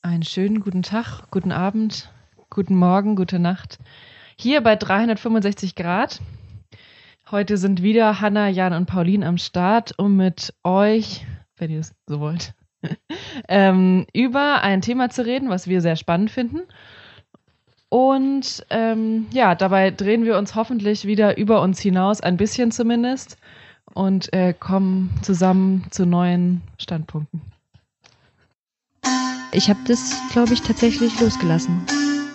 Einen schönen guten Tag, guten Abend, guten Morgen, gute Nacht. Hier bei 365 Grad. Heute sind wieder Hanna, Jan und Pauline am Start, um mit euch, wenn ihr es so wollt, ähm, über ein Thema zu reden, was wir sehr spannend finden. Und ähm, ja, dabei drehen wir uns hoffentlich wieder über uns hinaus, ein bisschen zumindest, und äh, kommen zusammen zu neuen Standpunkten. Ich habe das, glaube ich, tatsächlich losgelassen.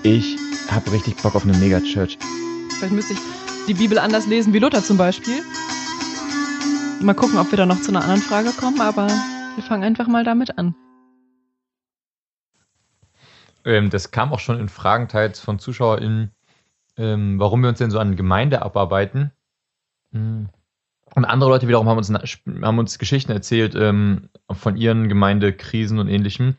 Ich habe richtig Bock auf eine Megachurch. Vielleicht müsste ich die Bibel anders lesen wie Luther zum Beispiel. Mal gucken, ob wir da noch zu einer anderen Frage kommen, aber wir fangen einfach mal damit an. Ähm, das kam auch schon in Fragen teils von ZuschauerInnen, ähm, warum wir uns denn so an Gemeinde abarbeiten. Und andere Leute wiederum haben uns, haben uns Geschichten erzählt ähm, von ihren Gemeindekrisen und ähnlichem.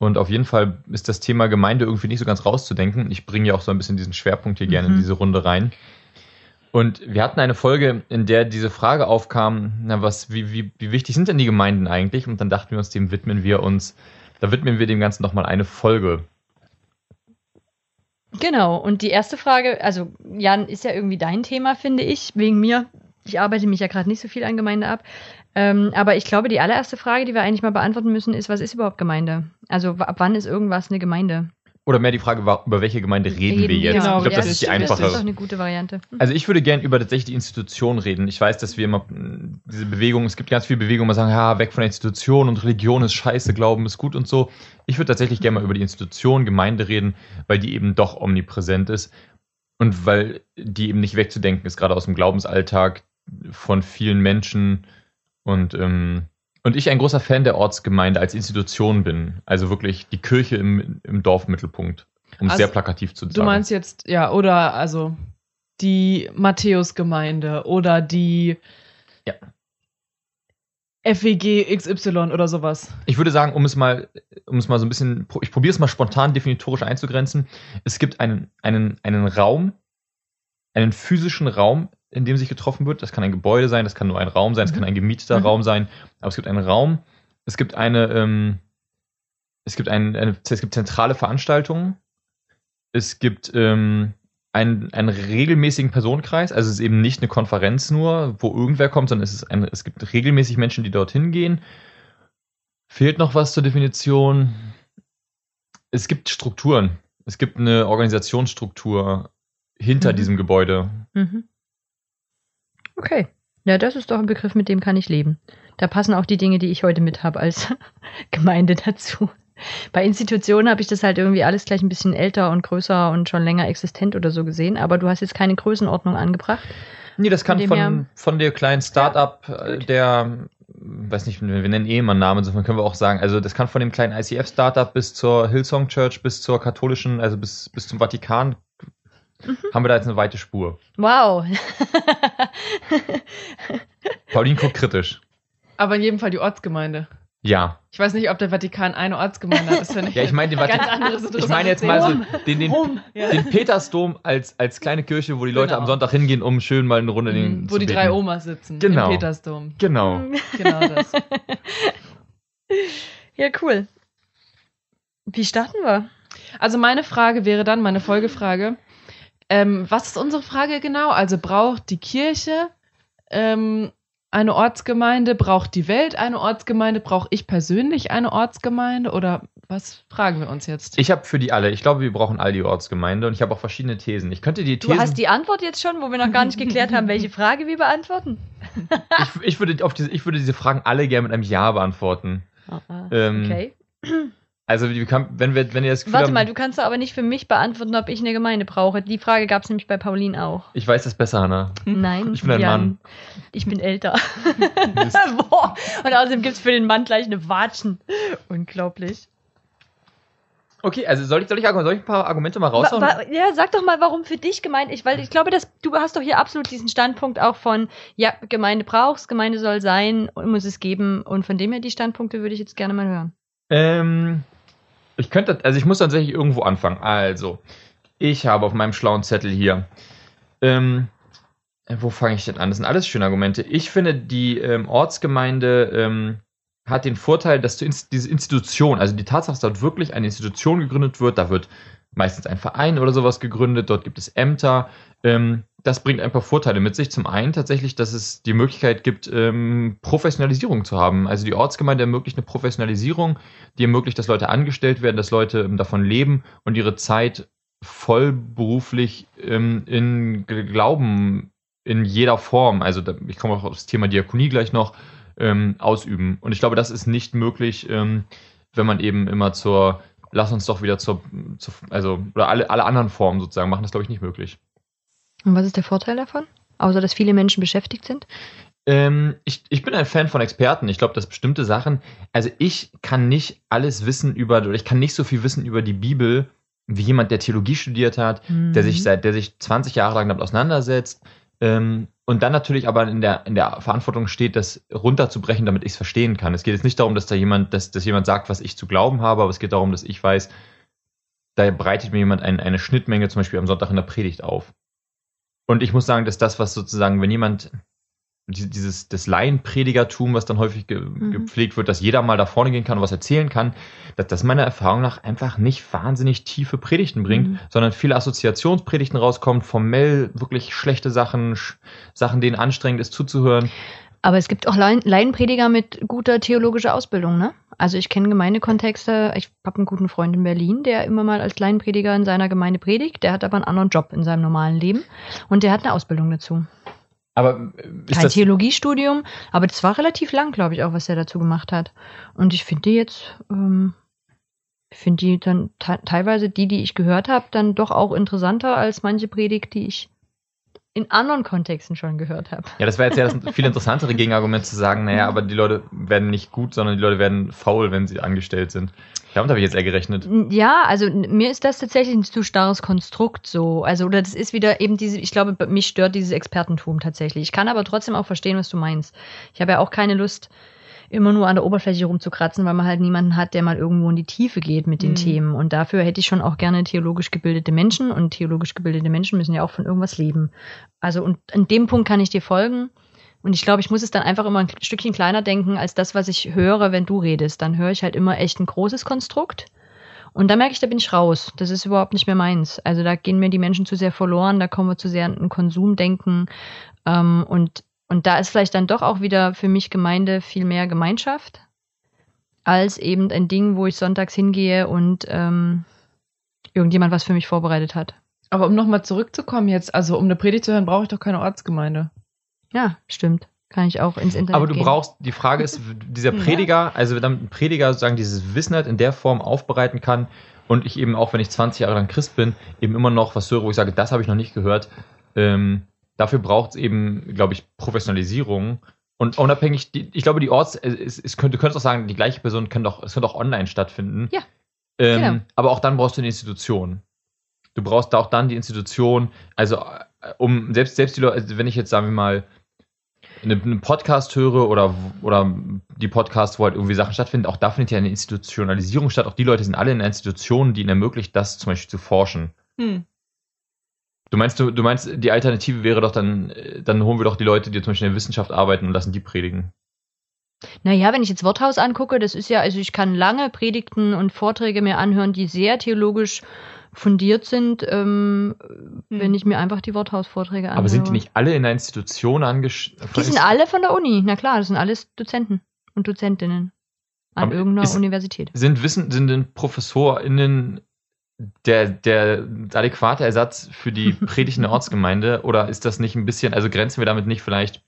Und auf jeden Fall ist das Thema Gemeinde irgendwie nicht so ganz rauszudenken. Ich bringe ja auch so ein bisschen diesen Schwerpunkt hier gerne in Mhm. diese Runde rein. Und wir hatten eine Folge, in der diese Frage aufkam, na was, wie, wie, wie wichtig sind denn die Gemeinden eigentlich? Und dann dachten wir uns, dem widmen wir uns, da widmen wir dem Ganzen nochmal eine Folge. Genau, und die erste Frage, also Jan, ist ja irgendwie dein Thema, finde ich, wegen mir. Ich arbeite mich ja gerade nicht so viel an Gemeinde ab. Ähm, aber ich glaube, die allererste Frage, die wir eigentlich mal beantworten müssen, ist, was ist überhaupt Gemeinde? Also ab wann ist irgendwas eine Gemeinde? Oder mehr die Frage, über welche Gemeinde reden, wir jetzt? Genau, ich glaube, ja, das ist die stimmt, Das ist einfache. doch eine gute Variante. Hm. Also ich würde gern über tatsächlich die Institution reden. Ich weiß, dass wir immer mh, diese Bewegung, es gibt ganz viele Bewegungen, die sagen, ja, weg von der Institution und Religion ist scheiße, Glauben ist gut und so. Ich würde tatsächlich gerne mal über die Institution, Gemeinde reden, weil die eben doch omnipräsent ist und weil die eben nicht wegzudenken ist, gerade aus dem Glaubensalltag von vielen Menschen und ähm, und ich ein großer Fan der Ortsgemeinde als Institution bin. Also wirklich die Kirche im, im Dorfmittelpunkt, um es Also, sehr plakativ zu Du sagen. meinst jetzt, ja, oder also die Matthäusgemeinde oder die Ja. FWG XY oder sowas. Ich würde sagen, um es mal, um es mal so ein bisschen, ich probiere es mal spontan definitorisch einzugrenzen. Es gibt einen, einen, einen Raum, einen physischen Raum, in dem sich getroffen wird. Das kann ein Gebäude sein, das kann nur ein Raum sein, es Mhm. kann ein gemieteter Mhm. Raum sein, aber es gibt einen Raum, es gibt eine, ähm, es gibt ein, eine, es gibt zentrale Veranstaltungen, es gibt ähm, einen, einen regelmäßigen Personenkreis, also es ist eben nicht eine Konferenz nur, wo irgendwer kommt, sondern es, ist ein, es gibt regelmäßig Menschen, die dorthin gehen. Fehlt noch was zur Definition? Es gibt Strukturen. Es gibt eine Organisationsstruktur hinter Mhm. diesem Gebäude. Mhm. Okay. Ja, das ist doch ein Begriff, mit dem kann ich leben. Da passen auch die Dinge, die ich heute mit habe als Gemeinde dazu. Bei Institutionen habe ich das halt irgendwie alles gleich ein bisschen älter und größer und schon länger existent oder so gesehen, aber du hast jetzt keine Größenordnung angebracht. Nee, das kann Von von, her- von der kleinen Start-up, Ja, äh, der, weiß nicht, wir nennen eh immer Namen, insofern können wir auch sagen, also das kann von dem kleinen ICF-Startup bis zur Hillsong Church, bis zur katholischen, also bis, bis zum Vatikan, Mhm. haben wir da jetzt eine weite Spur. Wow. Pauline guckt kritisch. Aber in jedem Fall die Ortsgemeinde. Ja. Ich weiß nicht, ob der Vatikan eine Ortsgemeinde hat. Das finde ich Ja, ich meine den Vatikan. Ich meine jetzt mal so den, den. Ja. den Petersdom als, als kleine Kirche, wo die Leute Genau. am Sonntag hingehen, um schön mal eine Runde den Mhm, Wo zu die beten. drei Omas sitzen. Genau. Im Petersdom. Genau. Genau das. ja, cool. Wie starten wir? Also meine Frage wäre dann, meine Folgefrage, ähm, was ist unsere Frage genau? Also braucht die Kirche ähm, eine Ortsgemeinde? Braucht die Welt eine Ortsgemeinde? Brauche ich persönlich eine Ortsgemeinde? Oder was fragen wir uns jetzt? Ich habe für die alle, ich glaube, wir brauchen all die Ortsgemeinde und ich habe auch verschiedene Thesen. Ich könnte die Du Thesen, hast die Antwort jetzt schon, wo wir noch gar nicht geklärt haben, welche Frage wir beantworten? ich, ich, würde auf diese, ich würde diese Fragen alle gerne mit einem Ja beantworten. Ähm, Okay. Also, wenn, wir, wenn ihr das Gefühl Warte haben, mal, du kannst doch aber nicht für mich beantworten, ob ich eine Gemeinde brauche. Die Frage gab es nämlich bei Pauline auch. ich weiß das besser, Hannah. Nein, Ich bin ein Jan. Mann. Ich bin älter. Boah. Und außerdem gibt es für den Mann gleich eine Watschen. Unglaublich. Okay, also soll ich, soll ich, soll ich ein paar Argumente mal raushauen? wa ja, sag doch mal, warum für dich Gemeinde ist, weil ich glaube, dass du hast doch hier absolut diesen Standpunkt auch von, ja, Gemeinde brauchst, Gemeinde soll sein und muss es geben. Und von dem her, die Standpunkte würde ich jetzt gerne mal hören. Ähm, ich könnte, also ich muss tatsächlich irgendwo anfangen. Also, ich habe auf meinem schlauen Zettel hier, ähm, äh, wo fange ich denn an? Das sind alles schöne Argumente. Ich finde, die ähm, Ortsgemeinde ähm, hat den Vorteil, dass ins, diese Institution, also die Tatsache, dass dort wirklich eine Institution gegründet wird, da wird meistens ein Verein oder sowas gegründet, dort gibt es Ämter, ähm, das bringt ein paar Vorteile mit sich. Zum einen tatsächlich, dass es die Möglichkeit gibt, ähm, Professionalisierung zu haben. Also die Ortsgemeinde ermöglicht eine Professionalisierung, die ermöglicht, dass Leute angestellt werden, dass Leute ähm, davon leben und ihre Zeit vollberuflich ähm, in Glauben in jeder Form, also ich komme auch auf das Thema Diakonie gleich noch, ähm, ausüben. Und ich glaube, das ist nicht möglich, ähm, wenn man eben immer zur, lass uns doch wieder zur, zur also, oder alle, alle anderen Formen sozusagen machen, das glaube ich nicht möglich. Und was ist der Vorteil davon? Außer, dass viele Menschen beschäftigt sind? Ähm, ich, ich bin ein Fan von Experten. Ich glaube, dass bestimmte Sachen, also ich kann nicht alles wissen über, oder ich kann nicht so viel wissen über die Bibel, wie jemand, der Theologie studiert hat, mhm. der sich seit, der sich 20 Jahre lang damit auseinandersetzt, ähm, und dann natürlich aber in der, in der Verantwortung steht, das runterzubrechen, damit ich es verstehen kann. Es geht jetzt nicht darum, dass da jemand, dass, dass jemand sagt, was ich zu glauben habe, aber es geht darum, dass ich weiß, da bereitet mir jemand ein, eine Schnittmenge zum Beispiel am Sonntag in der Predigt auf. Und ich muss sagen, dass das, was sozusagen, wenn jemand dieses das Laienpredigertum, was dann häufig ge mhm. gepflegt wird, dass jeder mal da vorne gehen kann und was erzählen kann, dass das meiner Erfahrung nach einfach nicht wahnsinnig tiefe Predigten bringt, mhm. sondern viele Assoziationspredigten rauskommt, formell wirklich schlechte Sachen, Sachen, denen anstrengend ist zuzuhören. Aber es gibt auch Laienprediger mit guter theologischer Ausbildung, ne? Also ich kenne Gemeindekontexte. Ich habe einen guten Freund in Berlin, der immer mal als Laienprediger in seiner Gemeinde predigt. Der hat aber einen anderen Job in seinem normalen Leben und der hat eine Ausbildung dazu. Aber äh, ist Kein Theologiestudium, aber das war relativ lang, glaube ich, auch, was er dazu gemacht hat. Und ich finde die jetzt, ähm, ich finde die dann teilweise die, die ich gehört habe, dann doch auch interessanter als manche Predigt, die ich in anderen Kontexten schon gehört habe. Ja, das wäre jetzt ja das viel interessantere Gegenargument zu sagen, naja, aber die Leute werden nicht gut, sondern die Leute werden faul, wenn sie angestellt sind. Damit habe ich jetzt eher gerechnet. Ja, also mir ist das tatsächlich ein zu starres Konstrukt so. Also, oder das ist wieder eben diese, ich glaube, mich stört dieses Expertentum tatsächlich. Ich kann aber trotzdem auch verstehen, was du meinst. Ich habe ja auch keine Lust, immer nur an der Oberfläche rumzukratzen, weil man halt niemanden hat, der mal irgendwo in die Tiefe geht mit den mhm. Themen. Und dafür hätte ich schon auch gerne theologisch gebildete Menschen und theologisch gebildete Menschen müssen ja auch von irgendwas leben. Also und an dem Punkt kann ich dir folgen. Und ich glaube, ich muss es dann einfach immer ein Stückchen kleiner denken als das, was ich höre, wenn du redest. Dann höre ich halt immer echt ein großes Konstrukt. Und da merke ich, da bin ich raus. Das ist überhaupt nicht mehr meins. Also da gehen mir die Menschen zu sehr verloren, da kommen wir zu sehr an Konsumdenken. Ähm, und und da ist vielleicht dann doch auch wieder für mich Gemeinde viel mehr Gemeinschaft als eben ein Ding, wo ich sonntags hingehe und ähm, irgendjemand was für mich vorbereitet hat. Aber um nochmal zurückzukommen jetzt, also um eine Predigt zu hören, brauche ich doch keine Ortsgemeinde. Ja, stimmt. Kann ich auch ins Internet Aber du gehen. brauchst, die Frage ist, dieser Prediger, also wenn ein Prediger sozusagen dieses Wissen hat, in der Form aufbereiten kann und ich eben auch, wenn ich 20 Jahre lang Christ bin, eben immer noch was höre, wo ich sage, das habe ich noch nicht gehört, ähm, Dafür braucht es eben, glaube ich, Professionalisierung. Und unabhängig, die, ich glaube, die Orts, es, es könnte, du könntest auch sagen, die gleiche Person kann doch, es könnte auch online stattfinden. Ja. Ähm, genau. Aber auch dann brauchst du eine Institution. Du brauchst da auch dann die Institution, also äh, um selbst, selbst die Leute, also wenn ich jetzt, sagen wir mal, einen Podcast höre oder, oder die Podcasts, wo halt irgendwie Sachen stattfinden, auch da findet ja eine Institutionalisierung statt. Auch die Leute sind alle in Institutionen, die ihnen ermöglicht, das zum Beispiel zu forschen. Hm. Du meinst, du, du meinst, die Alternative wäre doch dann, dann holen wir doch die Leute, die zum Beispiel in der Wissenschaft arbeiten und lassen die predigen. Naja, wenn ich jetzt Worthaus angucke, das ist ja, also ich kann lange Predigten und Vorträge mir anhören, die sehr theologisch fundiert sind, ähm, hm. wenn ich mir einfach die Worthaus-Vorträge anhöre. Aber sind die nicht alle in einer Institution angestellt? Die sind alle von der Uni, na klar, das sind alles Dozenten und Dozentinnen an Aber irgendeiner ist, Universität. Sind Wissen, sind denn ProfessorInnen der, der adäquate Ersatz für die predigende Ortsgemeinde oder ist das nicht ein bisschen, also grenzen wir damit nicht vielleicht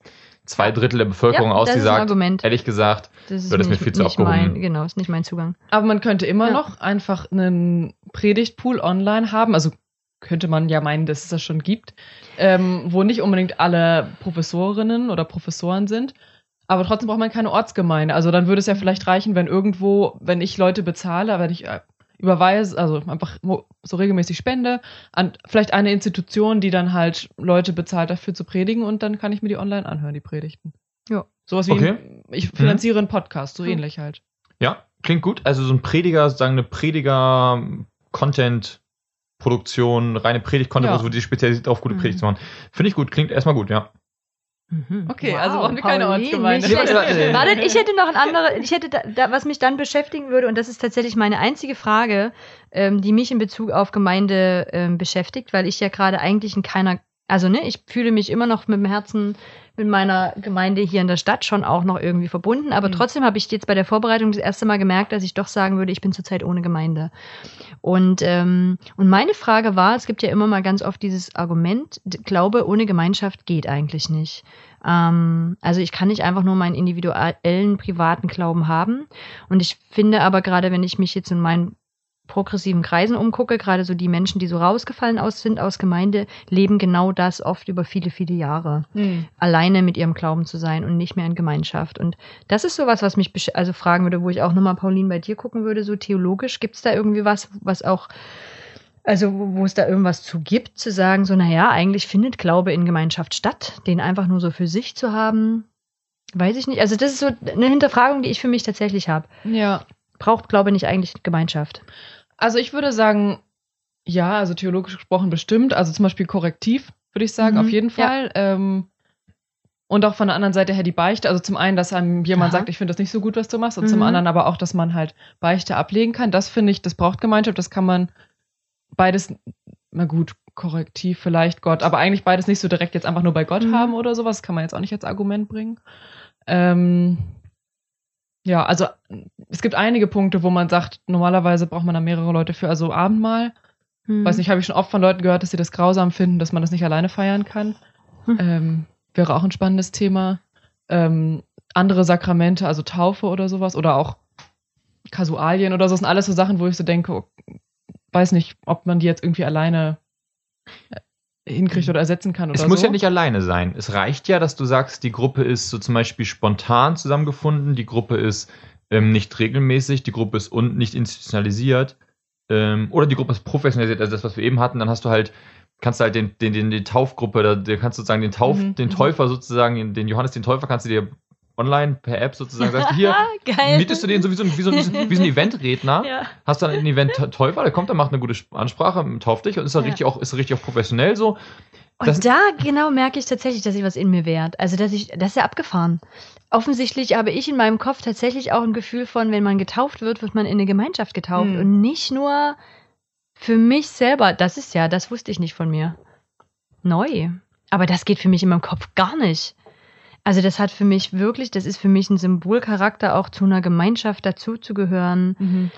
zwei Drittel der Bevölkerung ja, aus, die sagt, Argument. ehrlich gesagt, das wird das mir viel zu aufgehoben. Mein, genau, ist nicht mein Zugang. Aber man könnte immer ja. noch einfach einen Predigtpool online haben, also könnte man ja meinen, dass es das schon gibt, ähm, wo nicht unbedingt alle Professorinnen oder Professoren sind, aber trotzdem braucht man keine Ortsgemeinde. Also dann würde es ja vielleicht reichen, wenn irgendwo, wenn ich Leute bezahle, wenn ich äh, überweise, also einfach so regelmäßig spende an vielleicht eine Institution, die dann halt Leute bezahlt dafür zu predigen und dann kann ich mir die online anhören, die Predigten. Ja. Sowas wie, okay. ich finanziere mhm. einen Podcast, so mhm. ähnlich halt. Ja, klingt gut. Also so ein Prediger, sozusagen eine Prediger-Content- Produktion, reine Predigt-Content, ja. wo die spezialisiert auf gute mhm. Predigt zu machen. Finde ich gut, klingt erstmal gut, ja. Mhm. Okay, also brauchen wir keine Ortsgemeinde. Warte, Wartet, ich hätte noch ein anderes, ich hätte da, da, was mich dann beschäftigen würde, und das ist tatsächlich meine einzige Frage, ähm, die mich in Bezug auf Gemeinde ähm, beschäftigt, weil ich ja gerade eigentlich in keiner, also ne, ich fühle mich immer noch mit dem Herzen mit meiner Gemeinde hier in der Stadt schon auch noch irgendwie verbunden, aber Mhm. trotzdem habe ich jetzt bei der Vorbereitung das erste Mal gemerkt, dass ich doch sagen würde, ich bin zurzeit ohne Gemeinde. Und, ähm, und meine Frage war, es gibt ja immer mal ganz oft dieses Argument, Glaube ohne Gemeinschaft geht eigentlich nicht. Ähm, also ich kann nicht einfach nur meinen individuellen, privaten Glauben haben. Und ich finde aber gerade, wenn ich mich jetzt in meinen progressiven Kreisen umgucke, gerade so die Menschen, die so rausgefallen aus sind aus Gemeinde, leben genau das oft über viele, viele Jahre Hm. alleine mit ihrem Glauben zu sein und nicht mehr in Gemeinschaft. Und das ist sowas, was mich also fragen würde, wo ich auch nochmal, Pauline, bei dir gucken würde, so theologisch, gibt es da irgendwie was, was auch, also wo wo es da irgendwas zu gibt, zu sagen, so, naja, eigentlich findet Glaube in Gemeinschaft statt, den einfach nur so für sich zu haben, weiß ich nicht. Also das ist so eine Hinterfragung, die ich für mich tatsächlich habe. Ja. Braucht Glaube nicht eigentlich Gemeinschaft? Also ich würde sagen, ja, also theologisch gesprochen bestimmt. Also zum Beispiel korrektiv, würde ich sagen, Mhm, auf jeden ja. Fall. Ähm, und auch von der anderen Seite her die Beichte. Also zum einen, dass einem jemand Aha. sagt, ich finde das nicht so gut, was du machst. Und zum Mhm. anderen aber auch, dass man halt Beichte ablegen kann. Das finde ich, das braucht Gemeinschaft. Das kann man beides, na gut, korrektiv vielleicht Gott, aber eigentlich beides nicht so direkt jetzt einfach nur bei Gott Mhm. haben oder sowas. Kann man jetzt auch nicht als Argument bringen. Ähm, ja, also es gibt einige Punkte, wo man sagt, normalerweise braucht man da mehrere Leute für. Also Abendmahl, Hm. weiß nicht, habe ich schon oft von Leuten gehört, dass sie das grausam finden, dass man das nicht alleine feiern kann. Hm. Ähm, wäre auch ein spannendes Thema. Ähm, andere Sakramente, also Taufe oder sowas, oder auch Kasualien oder so, sind alles so Sachen, wo ich so denke, oh, weiß nicht, ob man die jetzt irgendwie alleine hinkriegt oder ersetzen kann oder Es muss so. ja nicht alleine sein. Es reicht ja, dass du sagst, die Gruppe ist so zum Beispiel spontan zusammengefunden, die Gruppe ist ähm, nicht regelmäßig, die Gruppe ist un nicht institutionalisiert ähm, oder die Gruppe ist professionalisiert, also das, was wir eben hatten, dann hast du halt, kannst du halt den, den, den, die Taufgruppe, da, kannst du sozusagen den Tauf, Mhm, den mhm. Täufer sozusagen, den Johannes den Täufer kannst du dir online per App sozusagen, sagst du hier, Geil. mietest du den so wie so ein, wie so ein, ein Eventredner, Ja. hast dann einen Event-Täufer, der kommt, der macht eine gute Ansprache, tauft dich und ist dann Ja. richtig auch, ist richtig auch professionell so. Und Das- da genau merke ich tatsächlich, dass sich was in mir wehrt. Also, dass ich, das ist ja abgefahren. Offensichtlich habe ich in meinem Kopf tatsächlich auch ein Gefühl von, wenn man getauft wird, wird man in eine Gemeinschaft getauft Hm. und nicht nur für mich selber. Das ist ja, das wusste ich nicht von mir. Neu. Aber das geht für mich in meinem Kopf gar nicht. Also das hat für mich wirklich, das ist für mich ein Symbolcharakter, auch zu einer Gemeinschaft dazuzugehören Mhm.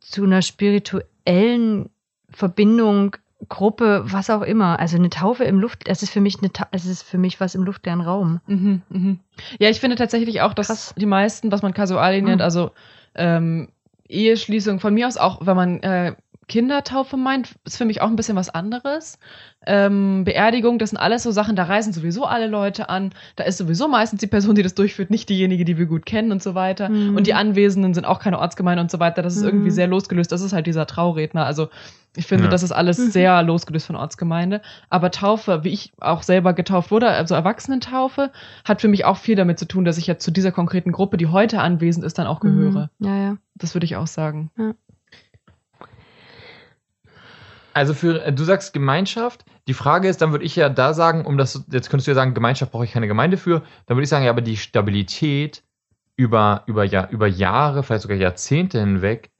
zu einer spirituellen Verbindung, Gruppe, was auch immer. Also eine Taufe im Luft, es ist für mich eine, es ist für mich was im luftleeren Raum. Mhm, mhm. Ja, ich finde tatsächlich auch, dass Krass. die meisten, was man Kasualien nennt, Mhm. also ähm, Eheschließung von mir aus, auch wenn man äh, Kindertaufe meint, ist für mich auch ein bisschen was anderes. Ähm, Beerdigung, das sind alles so Sachen, da reisen sowieso alle Leute an. Da ist sowieso meistens die Person, die das durchführt, nicht diejenige, die wir gut kennen und so weiter. Mhm. Und die Anwesenden sind auch keine Ortsgemeinde und so weiter. Das ist Mhm. irgendwie sehr losgelöst. Das ist halt dieser Trauredner. Also ich finde, Ja. das ist alles Mhm. sehr losgelöst von Ortsgemeinde. Aber Taufe, wie ich auch selber getauft wurde, also Erwachsenentaufe, hat für mich auch viel damit zu tun, dass ich jetzt zu dieser konkreten Gruppe, die heute anwesend ist, dann auch gehöre. Mhm. Ja, ja. Das würde ich auch sagen. Also für, äh, du sagst Gemeinschaft. Die Frage ist, dann würde ich ja da sagen, um das, jetzt könntest du ja sagen, Gemeinschaft brauche ich keine Gemeinde für. Dann würde ich sagen, ja, aber die Stabilität über, über, Jahr, über Jahre, vielleicht sogar Jahrzehnte hinweg,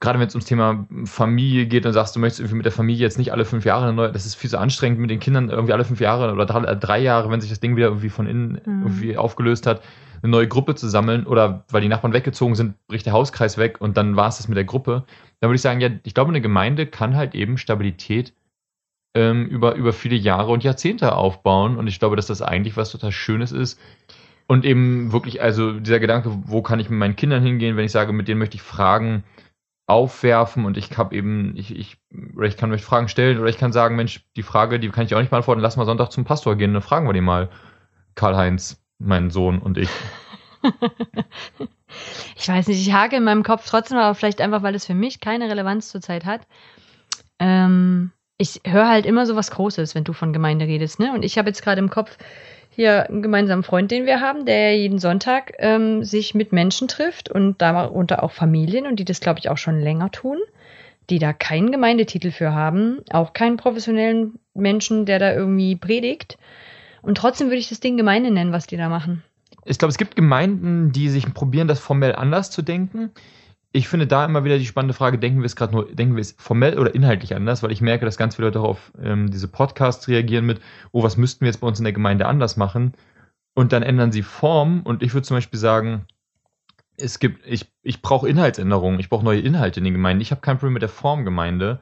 gerade wenn es ums Thema Familie geht und sagst, du möchtest irgendwie mit der Familie jetzt nicht alle fünf Jahre eine neue, das ist viel zu anstrengend mit den Kindern irgendwie alle fünf Jahre oder drei, äh, drei Jahre, wenn sich das Ding wieder irgendwie von innen Mhm. irgendwie aufgelöst hat, eine neue Gruppe zu sammeln oder weil die Nachbarn weggezogen sind, bricht der Hauskreis weg und dann war es das mit der Gruppe. Dann würde ich sagen, ja, ich glaube, eine Gemeinde kann halt eben Stabilität ähm, über, über viele Jahre und Jahrzehnte aufbauen. Und ich glaube, dass das eigentlich was total Schönes ist. Und eben wirklich, also dieser Gedanke, wo kann ich mit meinen Kindern hingehen, wenn ich sage, mit denen möchte ich Fragen aufwerfen und ich habe eben, ich, ich, oder ich kann euch Fragen stellen oder ich kann sagen, Mensch, die Frage, die kann ich auch nicht beantworten, lass mal Sonntag zum Pastor gehen, dann fragen wir den mal. Karl-Heinz, mein Sohn und ich. Ich weiß nicht, ich hake in meinem Kopf trotzdem, aber vielleicht einfach, weil es für mich keine Relevanz zurzeit hat. Ähm, ich höre halt immer so was Großes, wenn du von Gemeinde redest, ne? Und ich habe jetzt gerade im Kopf hier einen gemeinsamen Freund, den wir haben, der jeden Sonntag ähm, sich mit Menschen trifft und darunter auch Familien und die das, glaube ich, auch schon länger tun, die da keinen Gemeindetitel für haben, auch keinen professionellen Menschen, der da irgendwie predigt. Und trotzdem würde ich das Ding Gemeinde nennen, was die da machen. Ich glaube, es gibt Gemeinden, die sich probieren, das formell anders zu denken. Ich finde da immer wieder die spannende Frage, denken wir es gerade nur, denken wir es formell oder inhaltlich anders, weil ich merke, dass ganz viele Leute auf ähm, diese Podcasts reagieren mit, oh, was müssten wir jetzt bei uns in der Gemeinde anders machen? Und dann ändern sie Form und ich würde zum Beispiel sagen, es gibt, ich, ich brauche Inhaltsänderungen, ich brauche neue Inhalte in den Gemeinden. Ich habe kein Problem mit der Formgemeinde.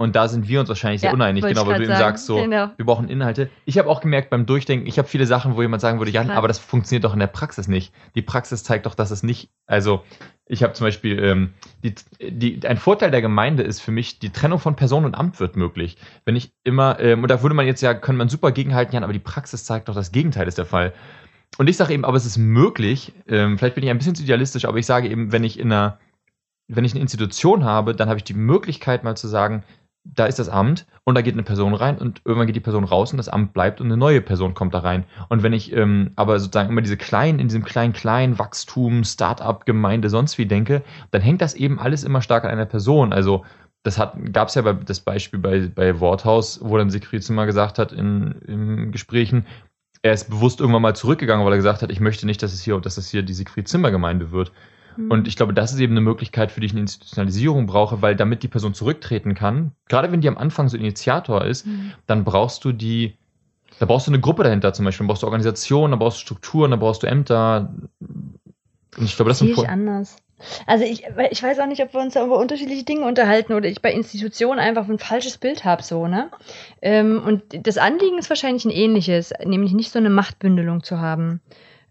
Und da sind wir uns wahrscheinlich sehr Ja, uneinig, genau, weil du eben sagen. sagst, so, Genau. wir brauchen Inhalte. Ich habe auch gemerkt beim Durchdenken, ich habe viele Sachen, wo jemand sagen würde, ja, Klar. aber das funktioniert doch in der Praxis nicht. Die Praxis zeigt doch, dass es nicht, also ich habe zum Beispiel, ähm, die, die, ein Vorteil der Gemeinde ist für mich, die Trennung von Person und Amt wird möglich. Wenn ich immer, ähm, und da würde man jetzt ja, können man super gegenhalten, ja, aber die Praxis zeigt doch, das Gegenteil ist der Fall. Und ich sage eben, aber es ist möglich, ähm, vielleicht bin ich ein bisschen zu idealistisch, aber ich sage eben, wenn ich in einer, wenn ich eine Institution habe, dann habe ich die Möglichkeit mal zu sagen, da ist das Amt und da geht eine Person rein und irgendwann geht die Person raus und das Amt bleibt und eine neue Person kommt da rein. Und wenn ich ähm, aber sozusagen immer diese kleinen, in diesem kleinen, kleinen Wachstum, Start-up, Gemeinde, sonst wie denke, dann hängt das eben alles immer stark an einer Person. Also das gab es ja bei, das Beispiel bei, bei Worthaus, wo dann Siegfried Zimmer gesagt hat in, in Gesprächen, er ist bewusst irgendwann mal zurückgegangen, weil er gesagt hat, ich möchte nicht, dass es hier, dass es hier die Siegfried Zimmer Gemeinde wird. Und ich glaube, das ist eben eine Möglichkeit, für die ich eine Institutionalisierung brauche, weil damit die Person zurücktreten kann, gerade wenn die am Anfang so Initiator ist, Mhm. dann brauchst du die, da brauchst du eine Gruppe dahinter zum Beispiel, dann brauchst du Organisationen, dann brauchst du Strukturen, dann brauchst du Ämter. Und ich glaube, das Vor- anders. Also ich, ich weiß auch nicht, ob wir uns da über unterschiedliche Dinge unterhalten oder ich bei Institutionen einfach ein falsches Bild habe, so, ne? Ähm, und das Anliegen ist wahrscheinlich ein ähnliches, nämlich nicht so eine Machtbündelung zu haben.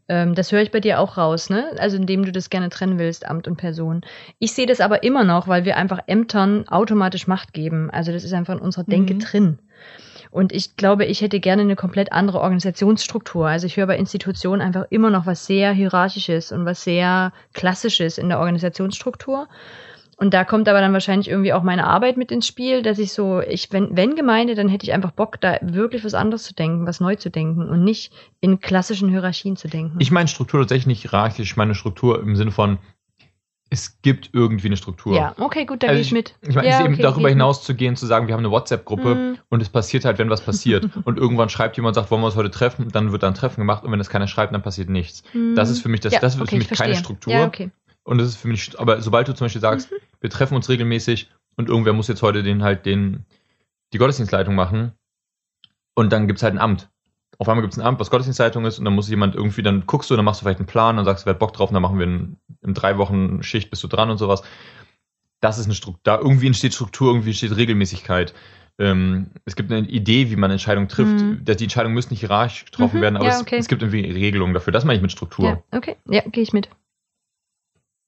Ähm, das höre ich bei dir auch raus, ne? Also indem du das gerne trennen willst, Amt und Person. Ich sehe das aber immer noch, weil wir einfach Ämtern automatisch Macht geben. Also das ist einfach in unserer Denke Mhm. drin. Und ich glaube, ich hätte gerne eine komplett andere Organisationsstruktur. Also ich höre bei Institutionen einfach immer noch was sehr hierarchisches und was sehr klassisches in der Organisationsstruktur. Und da kommt aber dann wahrscheinlich irgendwie auch meine Arbeit mit ins Spiel, dass ich so, ich, wenn, wenn Gemeinde, dann hätte ich einfach Bock, da wirklich was anderes zu denken, was neu zu denken und nicht in klassischen Hierarchien zu denken. Ich meine Struktur tatsächlich nicht hierarchisch, ich meine Struktur im Sinne von, es gibt irgendwie eine Struktur. ja, okay, gut, da Also gehe ich mit. Ich meine, ja, es ist eben okay, darüber hinaus zu gehen, zu sagen, wir haben eine WhatsApp-Gruppe Mhm. und es passiert halt, wenn was passiert. und irgendwann schreibt jemand, sagt, wollen wir uns heute treffen? Und dann wird dann ein Treffen gemacht und wenn es keiner schreibt, dann passiert nichts. mit. Das ist für mich das, Ja, das ist okay, für mich ich keine. Struktur. Ja, okay. Und das ist für mich, aber sobald du zum Beispiel sagst, wir treffen uns regelmäßig und irgendwer muss jetzt heute den halt den, die Gottesdienstleitung machen und dann gibt's halt ein Amt. Auf einmal gibt's ein Amt, was Gottesdienstleitung ist und dann muss jemand irgendwie, dann guckst du, dann machst du vielleicht einen Plan, dann sagst du, wer hat Bock drauf, und dann machen wir in, in drei Wochen Schicht, bist du dran und sowas. Das ist eine Struktur, da irgendwie entsteht Struktur, irgendwie entsteht Regelmäßigkeit. Ähm, es gibt eine Idee, wie man Entscheidungen trifft. Mhm. Die Entscheidungen müssen nicht hierarchisch getroffen Mhm, werden, aber ja, es, okay. es gibt irgendwie Regelungen dafür. Das meine ich mit Struktur. Ja, okay. Ja, gehe ich mit.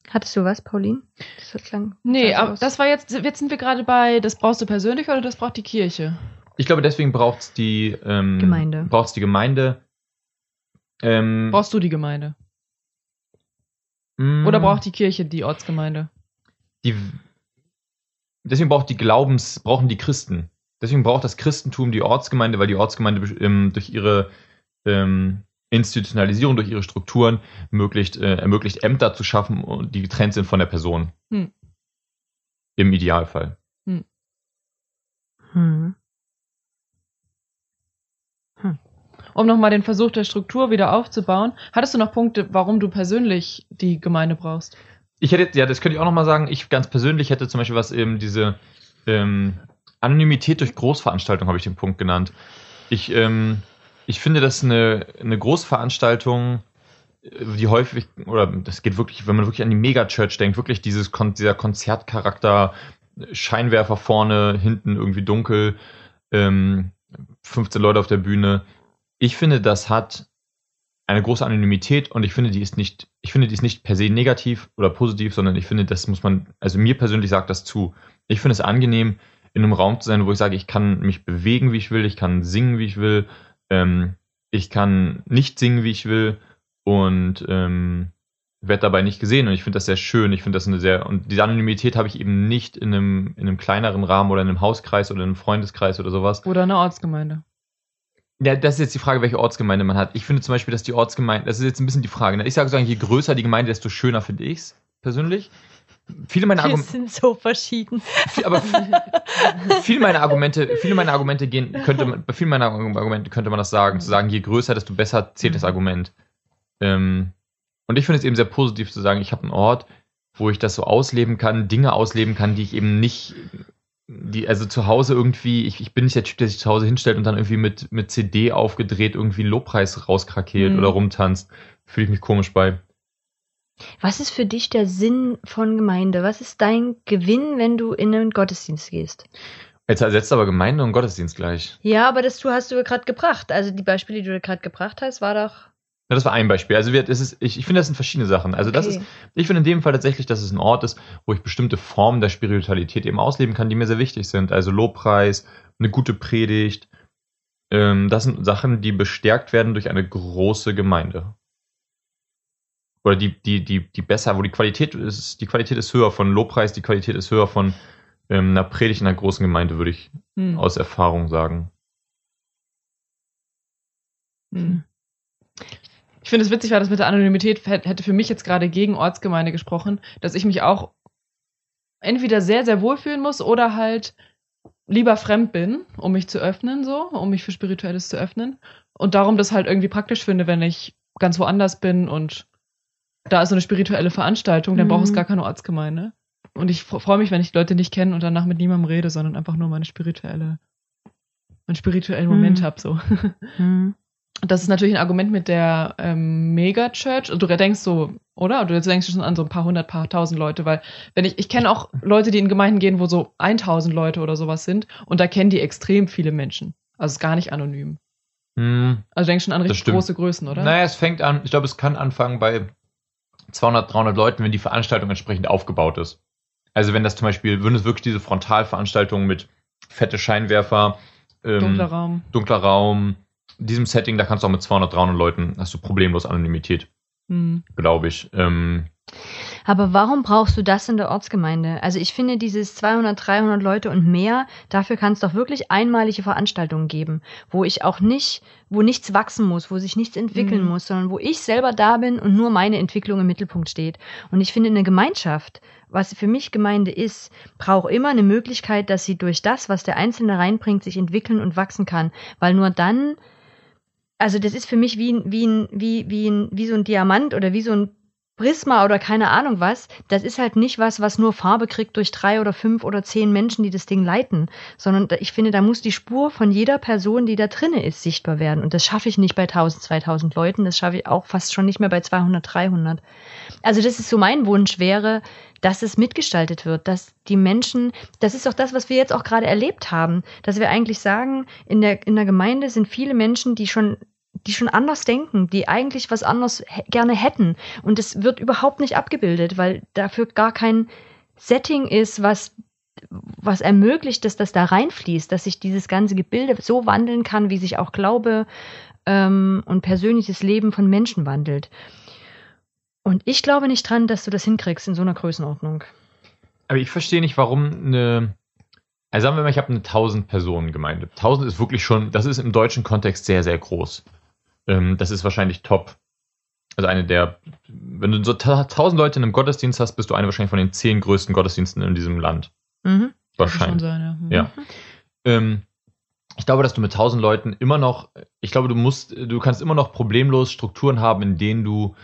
Hattest du was, Pauline? Das hat lang. Nee, aber aus. das war jetzt, jetzt sind wir gerade bei, das brauchst du persönlich oder das braucht die Kirche? Ich glaube, deswegen braucht es die ähm, Gemeinde. Braucht's die Gemeinde. Ähm, Brauchst du die Gemeinde? mh, Oder braucht die Kirche die Ortsgemeinde? die deswegen braucht die Glaubens brauchen die Christen. Deswegen braucht das Christentum die Ortsgemeinde, weil die Ortsgemeinde ähm, durch ihre ähm, Institutionalisierung, durch ihre Strukturen ermöglicht, äh, ermöglicht Ämter zu schaffen, und die getrennt sind von der Person. Hm. Im Idealfall. Hm. Um nochmal den Versuch der Struktur wieder aufzubauen, hattest du noch Punkte, warum du persönlich die Gemeinde brauchst? Ich hätte, ja, das könnte ich auch nochmal sagen. Ich ganz persönlich hätte zum Beispiel was eben diese ähm, Anonymität durch Großveranstaltung, habe ich den Punkt genannt. Ich, ähm, ich finde, dass eine, eine Großveranstaltung, äh, die häufig, oder das geht wirklich, wenn man wirklich an die Megachurch denkt, wirklich dieses dieser Konzertcharakter, Scheinwerfer vorne, hinten irgendwie dunkel, ähm, 15 Leute auf der Bühne. Ich finde, das hat eine große Anonymität und ich finde, die ist nicht, ich finde, die ist nicht per se negativ oder positiv, sondern ich finde, das muss man, also mir persönlich sagt das zu. Ich finde es angenehm, in einem Raum zu sein, wo ich sage, ich kann mich bewegen, wie ich will, ich kann singen, wie ich will, ähm, ich kann nicht singen, wie ich will und ähm, werde dabei nicht gesehen und ich finde das sehr schön. Ich finde das eine sehr, und diese Anonymität habe ich eben nicht in einem, in einem kleineren Rahmen oder in einem Hauskreis oder in einem Freundeskreis oder sowas. Oder eine Ortsgemeinde? Ja, das ist jetzt die Frage, welche Ortsgemeinde man hat. Ich finde zum Beispiel, dass die Ortsgemeinde, das ist jetzt ein bisschen die Frage. Ne? Ich sage sagen, je größer die Gemeinde, desto schöner finde ich es persönlich. Viele meiner Argumente, sind so verschieden. aber viele meiner Argumente, viele meiner Argumente gehen, könnte man, bei vielen meiner Argumente könnte man das sagen, zu sagen, je größer, desto besser zählt das Mhm. Argument. Ähm, und ich finde es eben sehr positiv zu sagen, ich habe einen Ort, wo ich das so ausleben kann, Dinge ausleben kann, die ich eben nicht, die, also zu Hause irgendwie, ich, ich bin nicht der Typ, der sich zu Hause hinstellt und dann irgendwie mit, mit CD aufgedreht irgendwie einen Lobpreis rauskrakeelt Mhm. oder rumtanzt. Fühle ich mich komisch bei. Was ist für dich der Sinn von Gemeinde? Was ist dein Gewinn, wenn du in einen Gottesdienst gehst? Jetzt ersetzt aber Gemeinde und Gottesdienst gleich. Ja, aber das du hast du gerade gebracht. Also die Beispiele, die du gerade gebracht hast, war doch. Ja, das war ein Beispiel. Also wir, das ist, ich, ich finde, das sind verschiedene Sachen. Also das Okay. ist, ich finde in dem Fall tatsächlich, dass es ein Ort ist, wo ich bestimmte Formen der Spiritualität eben ausleben kann, die mir sehr wichtig sind. Also Lobpreis, eine gute Predigt. Ähm, das sind Sachen, die bestärkt werden durch eine große Gemeinde. Oder die, die, die, die besser, wo die Qualität ist, die Qualität ist höher von Lobpreis, die Qualität ist höher von ähm, einer Predigt in einer großen Gemeinde, würde ich Hm. aus Erfahrung sagen. Hm. Ich finde es witzig, weil das mit der Anonymität hätte hätte für mich jetzt gerade gegen Ortsgemeinde gesprochen, dass ich mich auch entweder sehr, sehr wohlfühlen muss oder halt lieber fremd bin, um mich zu öffnen, so, um mich für Spirituelles zu öffnen. Und darum das halt irgendwie praktisch finde, wenn ich ganz woanders bin und da ist so eine spirituelle Veranstaltung, dann Mhm. braucht es gar keine Ortsgemeinde. Und ich fr- freue mich, wenn ich die Leute nicht kenne und danach mit niemandem rede, sondern einfach nur meine spirituelle, meinen spirituellen Moment Mhm. hab so. Hm. Das ist natürlich ein Argument mit der ähm, Megachurch. Und du denkst so, oder? Du denkst schon an so ein paar hundert, paar tausend Leute, weil wenn ich, ich kenne auch Leute, die in Gemeinden gehen, wo so 1000 Leute oder sowas sind und da kennen die extrem viele Menschen. Also es ist gar nicht anonym. Hm, Also du denkst schon an richtig große Größen, oder? Naja, es fängt an, ich glaube, es kann anfangen bei 200, 300 Leuten, wenn die Veranstaltung entsprechend aufgebaut ist. Also wenn das zum Beispiel, wenn es wirklich diese Frontalveranstaltung mit fette Scheinwerfer, ähm, Dunkler Raum. dunkler Raum, diesem Setting, da kannst du auch mit 200, 300 Leuten, hast du problemlos Anonymität, Hm. glaube ich. Ähm, Aber warum brauchst du das in der Ortsgemeinde? Also ich finde dieses 200, 300 Leute und mehr, dafür kann es doch wirklich einmalige Veranstaltungen geben, wo ich auch nicht, wo nichts wachsen muss, wo sich nichts entwickeln Mhm. muss, sondern wo ich selber da bin und nur meine Entwicklung im Mittelpunkt steht. Und ich finde eine Gemeinschaft, was für mich Gemeinde ist, braucht immer eine Möglichkeit, dass sie durch das, was der Einzelne reinbringt, sich entwickeln und wachsen kann, weil nur dann also das ist für mich wie, ein- wie, ein, wie, wie, ein, wie so ein Diamant oder wie so ein Prisma oder keine Ahnung was. Das ist halt nicht was, was nur Farbe kriegt durch drei oder fünf oder zehn Menschen, die das Ding leiten, sondern ich finde, da muss die Spur von jeder Person, die da drinne ist, sichtbar werden. Und das schaffe ich nicht bei 1000, 2000 Leuten. Das schaffe ich auch fast schon nicht mehr bei 200, 300. Also das ist so mein Wunsch wäre, dass es mitgestaltet wird, dass die Menschen, das ist doch das, was wir jetzt auch gerade erlebt haben, dass wir eigentlich sagen, in der, in der Gemeinde sind viele Menschen, die schon die schon anders denken, die eigentlich was anderes hä- gerne hätten. Und es wird überhaupt nicht abgebildet, weil dafür gar kein Setting ist, was, was ermöglicht, dass das da reinfließt, dass sich dieses ganze Gebilde so wandeln kann, wie sich auch Glaube ähm, und persönliches Leben von Menschen wandelt. Und ich glaube nicht dran, dass du das hinkriegst in so einer Größenordnung. aber ich verstehe nicht, warum eine, also sagen wir mal, ich habe eine 1000 Personen Gemeinde. 1000 ist wirklich schon, das ist im deutschen Kontext sehr, sehr groß. Ähm, das ist wahrscheinlich top. Also eine der, wenn du so 1000 Leute in einem Gottesdienst hast, bist du eine wahrscheinlich von den zehn größten Gottesdiensten in diesem Land. Mhm. Wahrscheinlich. sein, ja. Ja. Ähm, ich glaube, dass du mit 1000 Leuten immer noch, ich glaube, du musst, du kannst immer noch problemlos Strukturen haben, in denen du